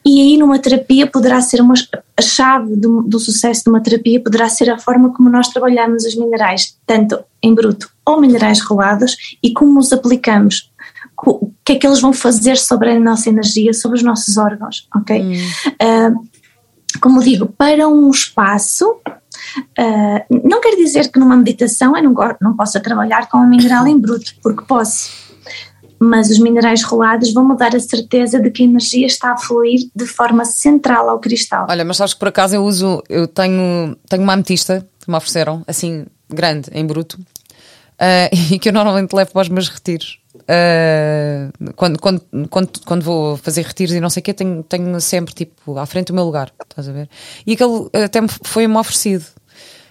Speaker 2: E aí numa terapia poderá ser uma, a chave do, do, sucesso de uma terapia poderá ser a forma como nós trabalhamos os minerais, tanto em bruto ou minerais rolados e como os aplicamos, o que é que eles vão fazer sobre a nossa energia, sobre os nossos órgãos, ok? Hum. Uh, como digo, para um espaço, uh, não quer dizer que numa meditação eu não, não possa trabalhar com um mineral em bruto, porque posso mas os minerais rolados vão me dar a certeza de que a energia está a fluir de forma central ao cristal.
Speaker 1: Olha, mas sabes que por acaso eu uso, eu tenho, tenho uma ametista que me ofereceram, assim, grande, em bruto, uh, (laughs) e que eu normalmente levo para os meus retiros. Uh, quando, quando, quando, quando vou fazer retiros e não sei o quê, tenho, tenho sempre tipo à frente do meu lugar, estás a ver? E aquele até foi-me oferecido.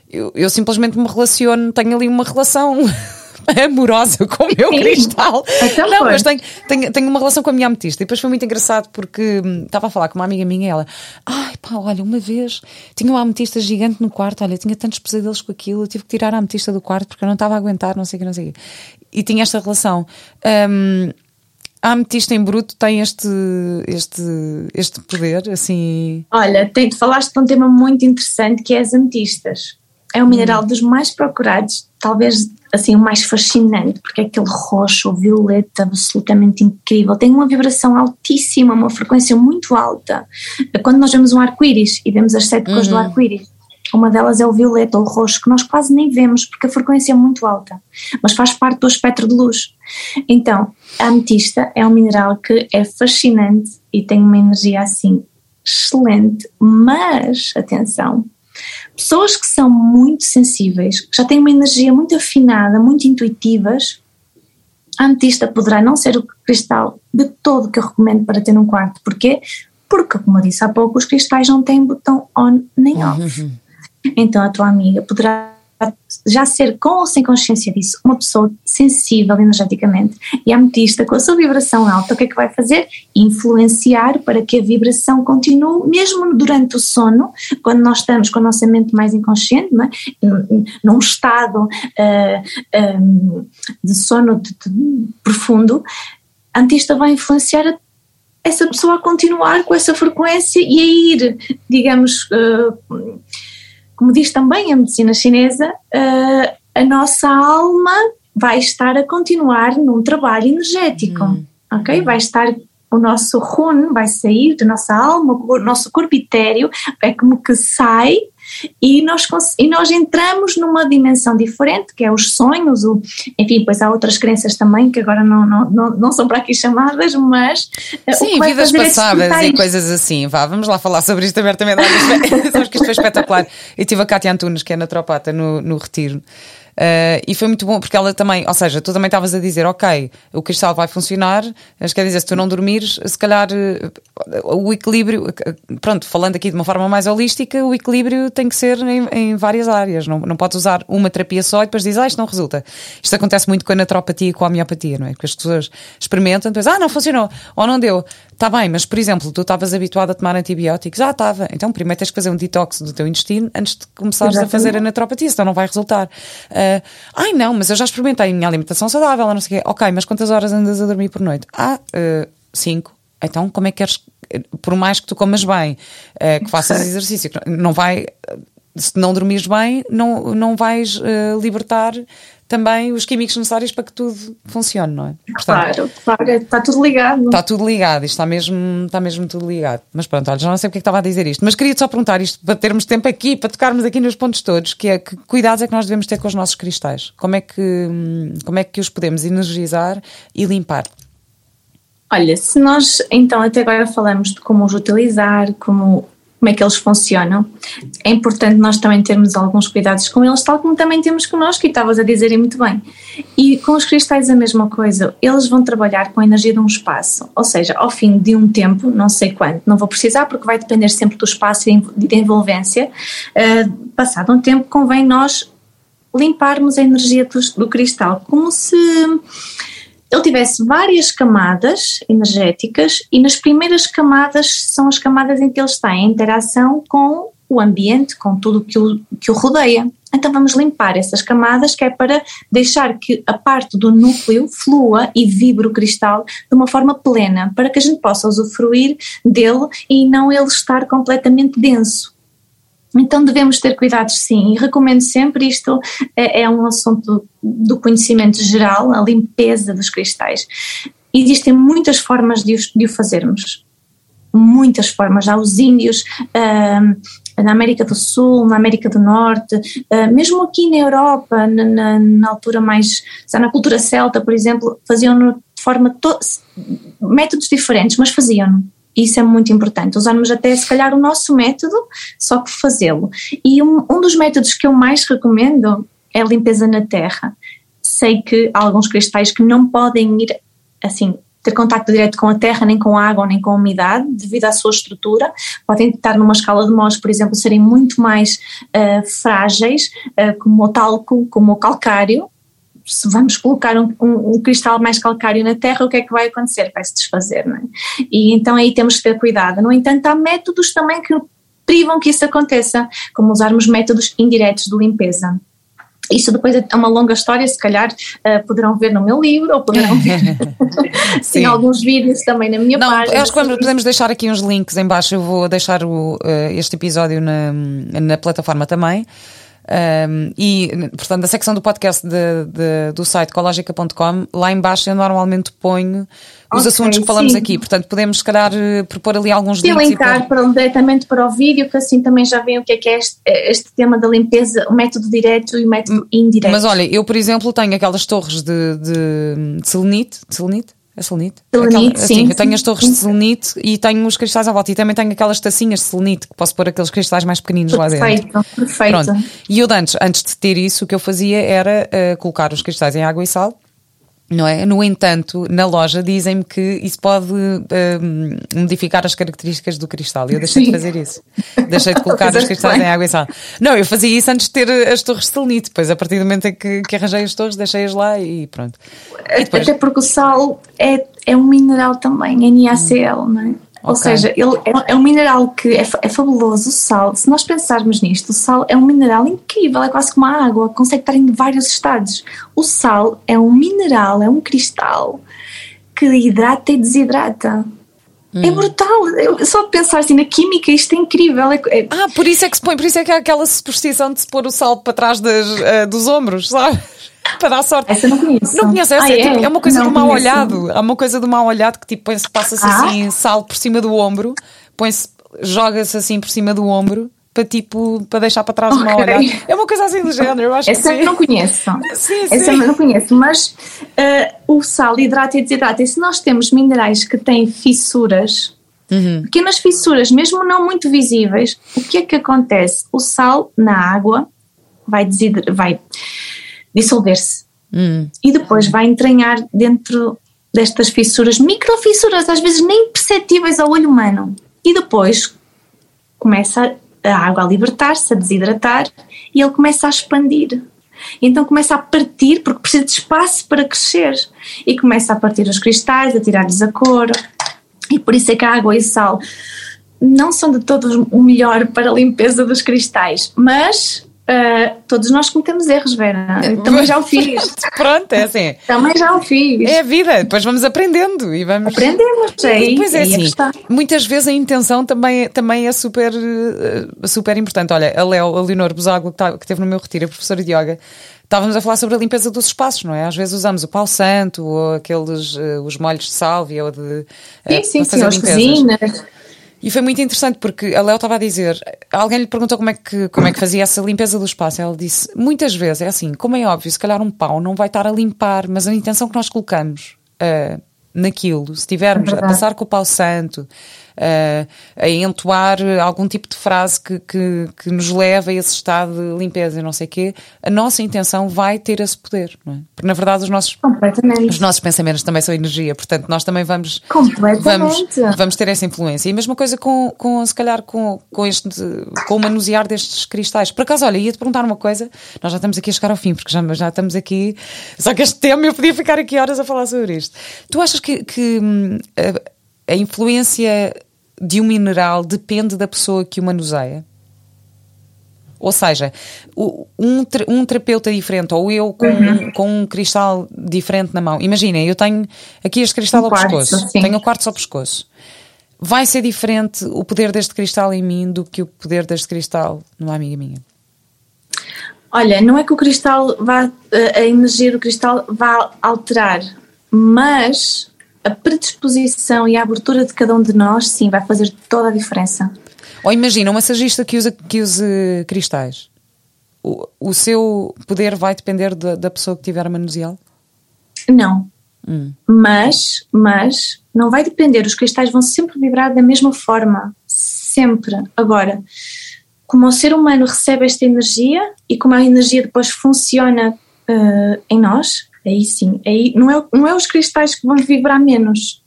Speaker 1: Eu, eu simplesmente me relaciono, tenho ali uma relação (laughs) (laughs) amorosa com o meu Sim. cristal. Então não, foi. mas tenho, tenho, tenho uma relação com a minha ametista. E depois foi muito engraçado porque hum, estava a falar com uma amiga minha e ela, ai pá, olha, uma vez tinha uma ametista gigante no quarto, olha, tinha tantos pesadelos com aquilo, eu tive que tirar a ametista do quarto porque eu não estava a aguentar, não sei o que, não sei o que. E tinha esta relação. Um, a ametista em bruto tem este, este, este poder, assim.
Speaker 2: Olha, tem, falaste de um tema muito interessante que é as ametistas. É um mineral hum. dos mais procurados, talvez assim o mais fascinante, porque é aquele roxo ou violeta absolutamente incrível, tem uma vibração altíssima, uma frequência muito alta. Quando nós vemos um arco-íris e vemos as sete cores do uhum. arco-íris, uma delas é o violeta ou o roxo, que nós quase nem vemos porque a frequência é muito alta, mas faz parte do espectro de luz. Então, a ametista é um mineral que é fascinante e tem uma energia assim excelente, mas atenção, Pessoas que são muito sensíveis, que já têm uma energia muito afinada, muito intuitivas, a ametista poderá não ser o cristal de todo que eu recomendo para ter num quarto. Porquê? Porque, como eu disse há pouco, os cristais não têm botão on nem off. Uhum. Então a tua amiga poderá já ser com ou sem consciência disso, uma pessoa sensível energeticamente e ametista com a sua vibração alta, o que é que vai fazer? Influenciar para que a vibração continue, mesmo durante o sono, quando nós estamos com a nossa mente mais inconsciente, não é? num estado uh, um, de sono de, de, profundo, a ametista vai influenciar essa pessoa a continuar com essa frequência e a ir, digamos, uh, como diz também a medicina chinesa, uh, a nossa alma vai estar a continuar num trabalho energético, hum. ok? Vai estar o nosso run vai sair da nossa alma, o nosso corpo etéreo é como que sai e nós, e nós entramos numa dimensão diferente, que é os sonhos, o, enfim, pois há outras crenças também que agora não, não, não, não são para aqui chamadas, mas.
Speaker 1: Eh, Sim, vidas passadas e coisas assim. Vá, vamos lá falar sobre isto abertamente. Acho (laughs) que isto foi espetacular. Eu tive a Cátia Antunes, que é naturopata, no, no retiro. Uh, e foi muito bom porque ela também, ou seja, tu também estavas a dizer, ok, o cristal vai funcionar, mas quer dizer, se tu não dormires, se calhar uh, o equilíbrio, uh, pronto, falando aqui de uma forma mais holística, o equilíbrio tem que ser em, em, várias áreas, não, não podes usar uma terapia só e depois dizes, ah, isto não resulta. Isto acontece muito com a naturopatia e com a homeopatia, não é? Porque as pessoas experimentam, depois, ah, não funcionou, ou não deu. Está bem, mas por exemplo, tu estavas habituado a tomar antibióticos, ah, estava. Então primeiro tens que fazer um detox do teu intestino antes de começares Exatamente. a fazer a naturopatia, senão não vai resultar. Uh, ai não, mas eu já experimentei a minha alimentação saudável, não sei o quê. Ok, mas quantas horas andas a dormir por noite? Ah, uh, cinco. Então como é que queres, por mais que tu comas bem, uh, que faças exercício, não vai se não dormires bem, não, não vais uh, libertar também os químicos necessários para que tudo funcione, não é?
Speaker 2: Portanto, claro, claro, está tudo ligado.
Speaker 1: Está tudo ligado, isto está mesmo, está mesmo tudo ligado. Mas pronto, olha, já não sei porque é que estava a dizer isto, mas queria só perguntar isto para termos tempo aqui, para tocarmos aqui nos pontos todos, que é que cuidados é que nós devemos ter com os nossos cristais? Como é que, como é que os podemos energizar e limpar?
Speaker 2: Olha, se nós então até agora falamos de como os utilizar, como como é que eles funcionam. É importante nós também termos alguns cuidados com eles, tal como também temos connosco, e estavas a dizerem muito bem. E com os cristais a mesma coisa, eles vão trabalhar com a energia de um espaço, ou seja, ao fim de um tempo, não sei quanto, não vou precisar porque vai depender sempre do espaço e da envolvência, uh, passado um tempo convém nós limparmos a energia do, do cristal, como se ele tivesse várias camadas energéticas e nas primeiras camadas são as camadas em que ele está em interação com o ambiente, com tudo que o, que o rodeia. Então vamos limpar essas camadas que é para deixar que a parte do núcleo flua e vibre o cristal de uma forma plena, para que a gente possa usufruir dele e não ele estar completamente denso. Então devemos ter cuidados sim, e recomendo sempre isto, é, é um assunto do conhecimento geral, a limpeza dos cristais. Existem muitas formas de, de o fazermos, muitas formas. Há os índios uh, na América do Sul, na América do Norte, uh, mesmo aqui na Europa, na, na, na altura mais, na cultura celta, por exemplo, faziam-no de forma, métodos diferentes, mas faziam-no isso é muito importante, usarmos até se calhar o nosso método, só que fazê-lo. E um, um dos métodos que eu mais recomendo é a limpeza na terra. Sei que há alguns cristais que não podem ir assim ter contacto direto com a terra, nem com a água, nem com a umidade, devido à sua estrutura. Podem estar numa escala de Mohs, por exemplo, serem muito mais uh, frágeis, uh, como o talco, como o calcário, se vamos colocar um, um, um, cristal mais calcário na Terra, o que é que vai acontecer? Vai se desfazer, não é? E então aí temos que ter cuidado. No entanto, há métodos também que privam que isso aconteça, como usarmos métodos indiretos de limpeza. Isso depois é uma longa história, se calhar uh, poderão ver no meu livro ou poderão ver (laughs) em alguns vídeos também na minha
Speaker 1: Não,
Speaker 2: página.
Speaker 1: Acho que podemos deixar aqui uns links em baixo, eu vou deixar o, uh, este episódio na, na plataforma também. Um, e, portanto, a secção do podcast de, de, do site cologica.com, lá embaixo eu normalmente ponho os okay, assuntos que falamos sim. aqui. Portanto, podemos, se calhar, eh, propor ali alguns
Speaker 2: links. Linkar para, diretamente para o vídeo, que assim também já veem o que é que é este, este tema da limpeza, o método direto e o método indireto.
Speaker 1: Mas olha, eu, por exemplo, tenho aquelas torres de, de, de selenite, de selenite é selenite?
Speaker 2: Selenite, Aquela, assim, sim.
Speaker 1: Eu tenho as torres de selenite e tenho os cristais à volta. E também tenho aquelas tacinhas de selenite que posso pôr aqueles cristais mais pequeninos
Speaker 2: perfeito,
Speaker 1: lá dentro.
Speaker 2: Perfeito, perfeito.
Speaker 1: E eu antes, antes de ter isso, o que eu fazia era uh, colocar os cristais em água e sal não é? No entanto, na loja dizem-me que isso pode uh, modificar as características do cristal e eu deixei Sim. de fazer isso. Deixei de colocar os cristais em água e sal. Não, eu fazia isso antes de ter as torres de selenite, depois a partir do momento em que, que arranjei as torres, deixei-as lá e pronto.
Speaker 2: E depois... Até porque o sal é, é um mineral também, é NaCl, não é? Ou okay. seja, ele é, é, um mineral que é, é, fabuloso, o sal. Se nós pensarmos nisto, o sal é um mineral incrível, é quase como a água, consegue estar em vários estados. O sal é um mineral, é um cristal que hidrata e desidrata. É hum. É brutal, eu, só pensar assim na química, isto é incrível. É,
Speaker 1: é... Ah, por isso é que se põe, por isso é que há aquela superstição de se pôr o sal para trás das, uh, dos ombros, sabe? Para dar sorte.
Speaker 2: Essa não conheço.
Speaker 1: Não conheço essa, ah, é, tipo, é, uma coisa não do mal conheço. olhado. Há uma coisa do mal olhado que tipo passa-se ah? assim sal por cima do ombro, põe-se, joga-se assim por cima do ombro para tipo para deixar para trás okay. olhado. É uma coisa assim do género, eu acho
Speaker 2: Essa
Speaker 1: que
Speaker 2: não conheço. (laughs)
Speaker 1: sim,
Speaker 2: sim. Essa eu não conheço, mas uh, o sal hidrata e desidrata. E se nós temos minerais que têm fissuras, uhum. pequenas fissuras, mesmo não muito visíveis, o que é que acontece? O sal na água vai, vai dissolver-se. Hum. E depois vai entranhar dentro destas fissuras, microfissuras, às vezes nem perceptíveis ao olho humano. E depois começa a água a libertar-se, a desidratar e ele começa a expandir. Então começa a partir, porque precisa de espaço para crescer. E começa a partir os cristais, a tirar-lhes a cor. E por isso é que a água e o sal não são de todos o melhor para a limpeza dos cristais, mas Uh, todos nós cometemos erros, Vera. Também já o fiz. (laughs)
Speaker 1: Pronto, é assim.
Speaker 2: também já o fiz.
Speaker 1: É a vida, depois vamos aprendendo e vamos.
Speaker 2: Aprendemos, é.
Speaker 1: E depois é, é assim. Muitas vezes a intenção também, também é super, uh, super importante. Olha, a Léo, a Leonor Busago, que, tá, que teve no meu retiro, a professora de yoga, estávamos a falar sobre a limpeza dos espaços, não é? Às vezes usamos o pau santo ou aqueles uh, os molhos de sálvia ou de.
Speaker 2: Sim, sim, sim, as cozinhas.
Speaker 1: E foi muito interessante porque a Léo estava a dizer, alguém lhe perguntou como é, que, como é que fazia essa limpeza do espaço. Ela disse: muitas vezes é assim, como é óbvio, se calhar um pau não vai estar a limpar, mas a intenção que nós colocamos uh, naquilo, se estivermos é a passar com o pau santo, a entoar algum tipo de frase que, que, que, nos leva a esse estado de limpeza e não sei o quê, a nossa intenção vai ter esse poder, não é? Porque na verdade os nossos, os nossos pensamentos também são energia, portanto nós também vamos, vamos, vamos ter essa influência. E a mesma coisa com, com se calhar com, com este, com o manusear destes cristais. Por acaso, olha, ia-te perguntar uma coisa, nós já estamos aqui a chegar ao fim, porque já, já estamos aqui, só que este tema eu podia ficar aqui horas a falar sobre isto. Tu achas que, que hum, a, a influência de um mineral depende da pessoa que o manuseia? Ou seja, um, um terapeuta diferente, ou eu com, uhum. com um cristal diferente na mão. Imaginem, eu tenho aqui este cristal um ao pescoço, sim. tenho o quartzo ao pescoço. Vai ser diferente o poder deste cristal em mim do que o poder deste cristal numa amiga minha?
Speaker 2: Olha, não é que o cristal vá, a energia do cristal vá alterar, mas a predisposição e a abertura de cada um de nós, sim, vai fazer toda a diferença.
Speaker 1: Ou imagina, um massagista que usa, que use cristais. O, o seu poder vai depender da, da pessoa que tiver a manuseá-lo?
Speaker 2: Não. Hum. Mas, mas, não vai depender. Os cristais vão sempre vibrar da mesma forma. Sempre. Agora, como o ser humano recebe esta energia e como a energia depois funciona uh, em nós, Aí sim, aí não é, não é os cristais que vão vibrar menos,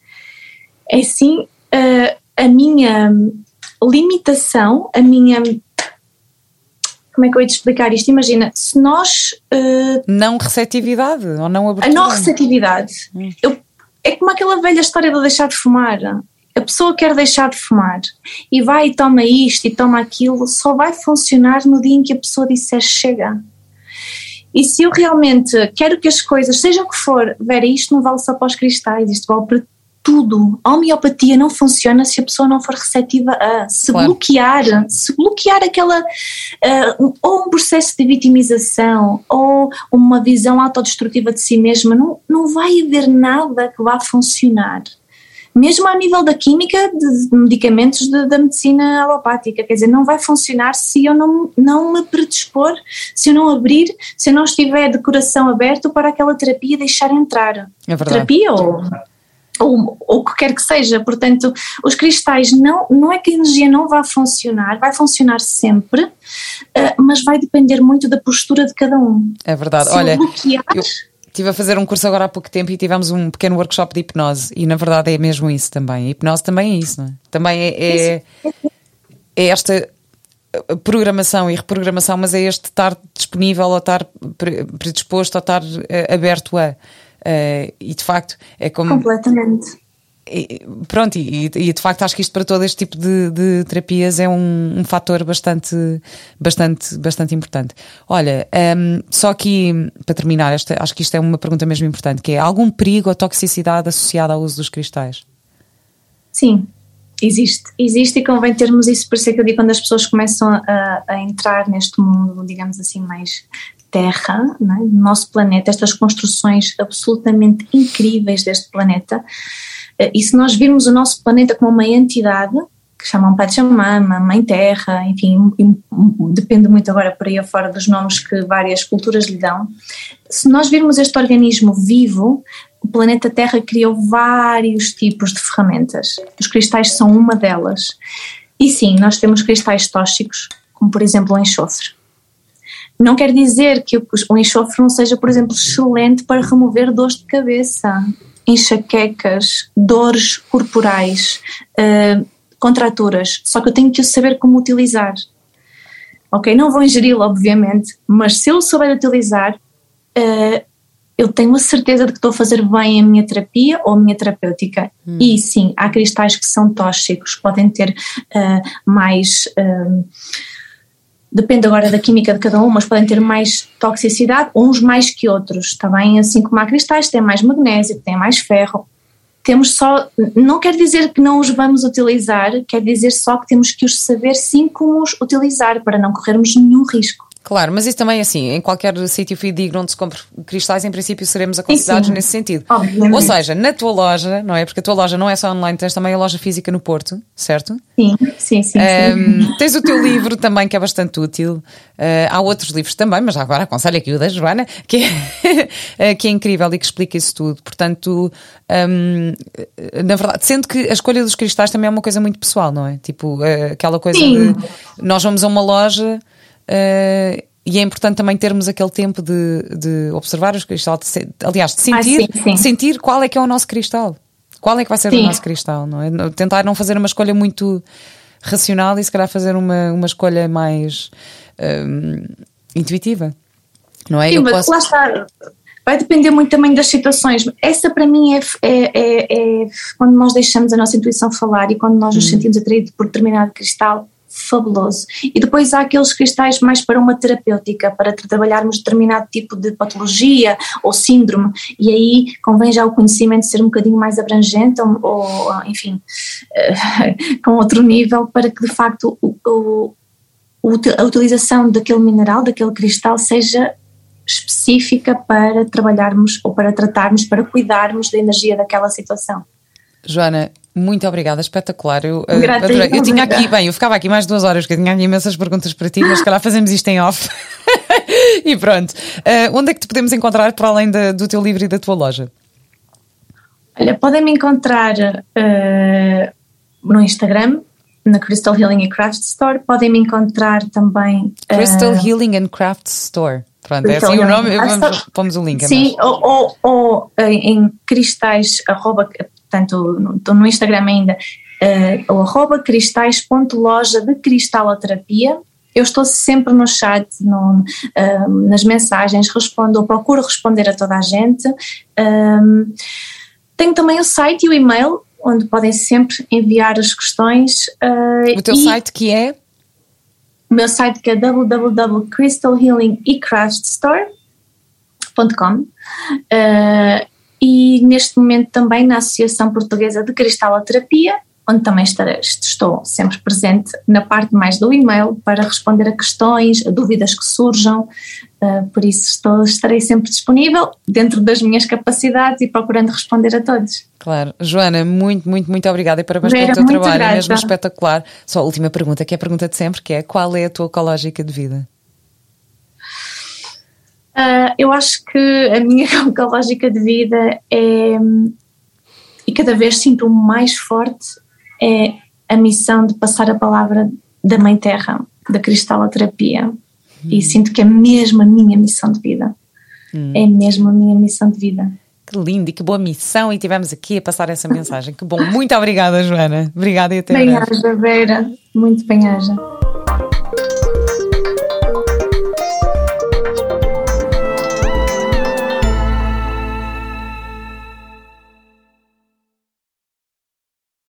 Speaker 2: é sim uh, a minha limitação, a minha. Como é que eu ia te explicar isto? Imagina, se nós. Uh,
Speaker 1: não receptividade ou não abertura?
Speaker 2: A não receptividade. Hum. Eu, é como aquela velha história de deixar de fumar. A pessoa quer deixar de fumar e vai e toma isto e toma aquilo, só vai funcionar no dia em que a pessoa disser chega. E se eu realmente quero que as coisas, seja o que for, Vera, isto não vale só para os cristais, isto vale para tudo. A homeopatia não funciona se a pessoa não for receptiva a se claro. bloquear, se bloquear aquela uh, ou um processo de vitimização ou uma visão autodestrutiva de si mesma, não, não vai haver nada que vá funcionar mesmo a nível da química de medicamentos de, da medicina alopática, quer dizer, não vai funcionar se eu não, não me predispor, se eu não abrir, se eu não estiver de coração aberto para aquela terapia deixar entrar.
Speaker 1: É verdade.
Speaker 2: Terapia ou ou, o que quer que seja. Portanto, os cristais não, não é que a energia não vá funcionar, vai funcionar sempre, uh, mas vai depender muito da postura de cada um.
Speaker 1: É verdade. Se Olha, bloquear, eu, Estive a fazer um curso agora há pouco tempo e tivemos um pequeno workshop de hipnose e na verdade é mesmo isso também. A hipnose também é isso, não é? Também é, é, é esta programação e reprogramação, mas é este estar disponível ou estar predisposto ou estar eh, aberto a. Uh, e de facto é como.
Speaker 2: Completamente.
Speaker 1: E, pronto, e, e, de facto acho que isto para todo este tipo de, de terapias é um, um fator bastante, bastante, bastante importante. Olha, um, só aqui para terminar, esta, acho que isto é uma pergunta mesmo importante, que é algum perigo ou toxicidade associada ao uso dos cristais?
Speaker 2: Sim, existe. Existe e convém termos isso, por isso é que eu digo quando as pessoas começam a, a entrar neste mundo, digamos assim, mais Terra, né, no nosso planeta, estas construções absolutamente incríveis deste planeta, e se nós virmos o nosso planeta como uma entidade, que chamam Pachamama, Mãe Terra, enfim, depende muito agora por aí afora dos nomes que várias culturas lhe dão. Se nós virmos este organismo vivo, o planeta Terra criou vários tipos de ferramentas. Os cristais são uma delas. E sim, nós temos cristais tóxicos, como por exemplo o enxofre. Não quer dizer que o enxofre não seja, por exemplo, excelente para remover dores de cabeça enxaquecas, dores corporais, uh, contraturas, só que eu tenho que saber como utilizar. Ok, não vou ingeri-lo, obviamente, mas se eu souber utilizar, uh, eu tenho a certeza de que estou a fazer bem a minha terapia ou a minha terapêutica. Hum. E sim, há cristais que são tóxicos, podem ter uh, mais depende agora da química de cada um, mas podem ter mais toxicidade, uns mais que outros, também assim como há cristais, tem mais magnésio, tem mais ferro. Temos só, não quer dizer que não os vamos utilizar, quer dizer só que temos que os saber sim como os utilizar para não corrermos nenhum risco.
Speaker 1: Claro, mas isso também é assim, em qualquer sítio fidedigno onde se compre cristais, em princípio seremos aconselhados nesse sentido.
Speaker 2: Obviamente.
Speaker 1: Ou seja, na tua loja, não é? Porque a tua loja não é só online, tens também a loja física no Porto, certo?
Speaker 2: Sim, sim, sim.
Speaker 1: Um, sim. Tens o teu livro também que é bastante útil. Uh, há outros livros também, mas agora aconselho aqui o da Joana, que é, (laughs) que é incrível e que explica isso tudo. Portanto, um, na verdade, sendo que a escolha dos cristais também é uma coisa muito pessoal, não é? Tipo, uh, aquela coisa sim. de nós vamos a uma loja. Uh, e é importante também termos aquele tempo de, de observar os cristais, de, aliás, de sentir, ah, sim, sim. sentir qual é que é o nosso cristal. Qual é que vai ser sim. o nosso cristal, não é? Tentar não fazer uma escolha muito racional e se calhar fazer uma, uma escolha mais um, intuitiva, não é?
Speaker 2: Sim, mas posso... lá está. Vai depender muito também das situações. Essa para mim é, é, é, é quando nós deixamos a nossa intuição falar e quando nós nos hum. sentimos atraídos por determinado cristal, fabuloso. E depois há aqueles cristais mais para uma terapêutica, para trabalharmos determinado tipo de patologia ou síndrome, e aí convém já o conhecimento ser um bocadinho mais abrangente, ou, ou enfim, (laughs) com outro nível, para que de facto o, o, a utilização daquele mineral, daquele cristal, seja específica para trabalharmos ou para tratarmos, para cuidarmos da energia daquela situação.
Speaker 1: Joana, muito obrigada, espetacular. Eu, uh, eu tinha aqui, bem, eu ficava aqui mais duas horas, porque eu tinha imensas perguntas para ti, mas se calhar fazemos isto em off. (laughs) e pronto. Uh, onde é que te podemos encontrar para além da, do teu livro e da tua loja?
Speaker 2: Olha, podem me encontrar uh, no Instagram, na Crystal Healing and Craft Store. Podem me encontrar também.
Speaker 1: Crystal Healing and Craft Store. Pronto, é assim o nome, vamos, pomos o link.
Speaker 2: É Sim, ou, ou, ou, em cristais, arroba, portanto, no, no Instagram ainda, uh, o arroba cristais.loja de cristaloterapia. Eu estou sempre no chat, no, uh, nas mensagens, respondo, ou procuro responder a toda a gente. Um, tenho também o site e o e-mail, onde podem sempre enviar as questões.
Speaker 1: Uh, o teu site que é?
Speaker 2: O meu site que é www.crystalhealingecraftstore.com uh, e neste momento também na Associação Portuguesa de Cristaloterapia, onde também estarei, estou sempre presente na parte mais do e-mail para responder a questões, a dúvidas que surjam, uh, por isso estou, estarei sempre disponível dentro das minhas capacidades e procurando responder a todos.
Speaker 1: Claro. Joana, muito, muito, muito obrigada e parabéns Vera, pelo teu trabalho, grata. é mesmo espetacular. Só a última pergunta, que é a pergunta de sempre, que é qual é a tua ecológica de vida?
Speaker 2: Uh, eu acho que a minha (laughs) lógica de vida é, e cada vez sinto mais forte, é a missão de passar a palavra da Mãe Terra, da cristaloterapia. Hum. E sinto que é mesmo a minha missão de vida. Hum. É mesmo a minha missão de vida.
Speaker 1: Que lindo e que boa missão e tivemos aqui a passar essa mensagem. Que bom. Muito obrigada, Joana. Obrigada e até
Speaker 2: Bem-aja, Vera. Muito bem-aja.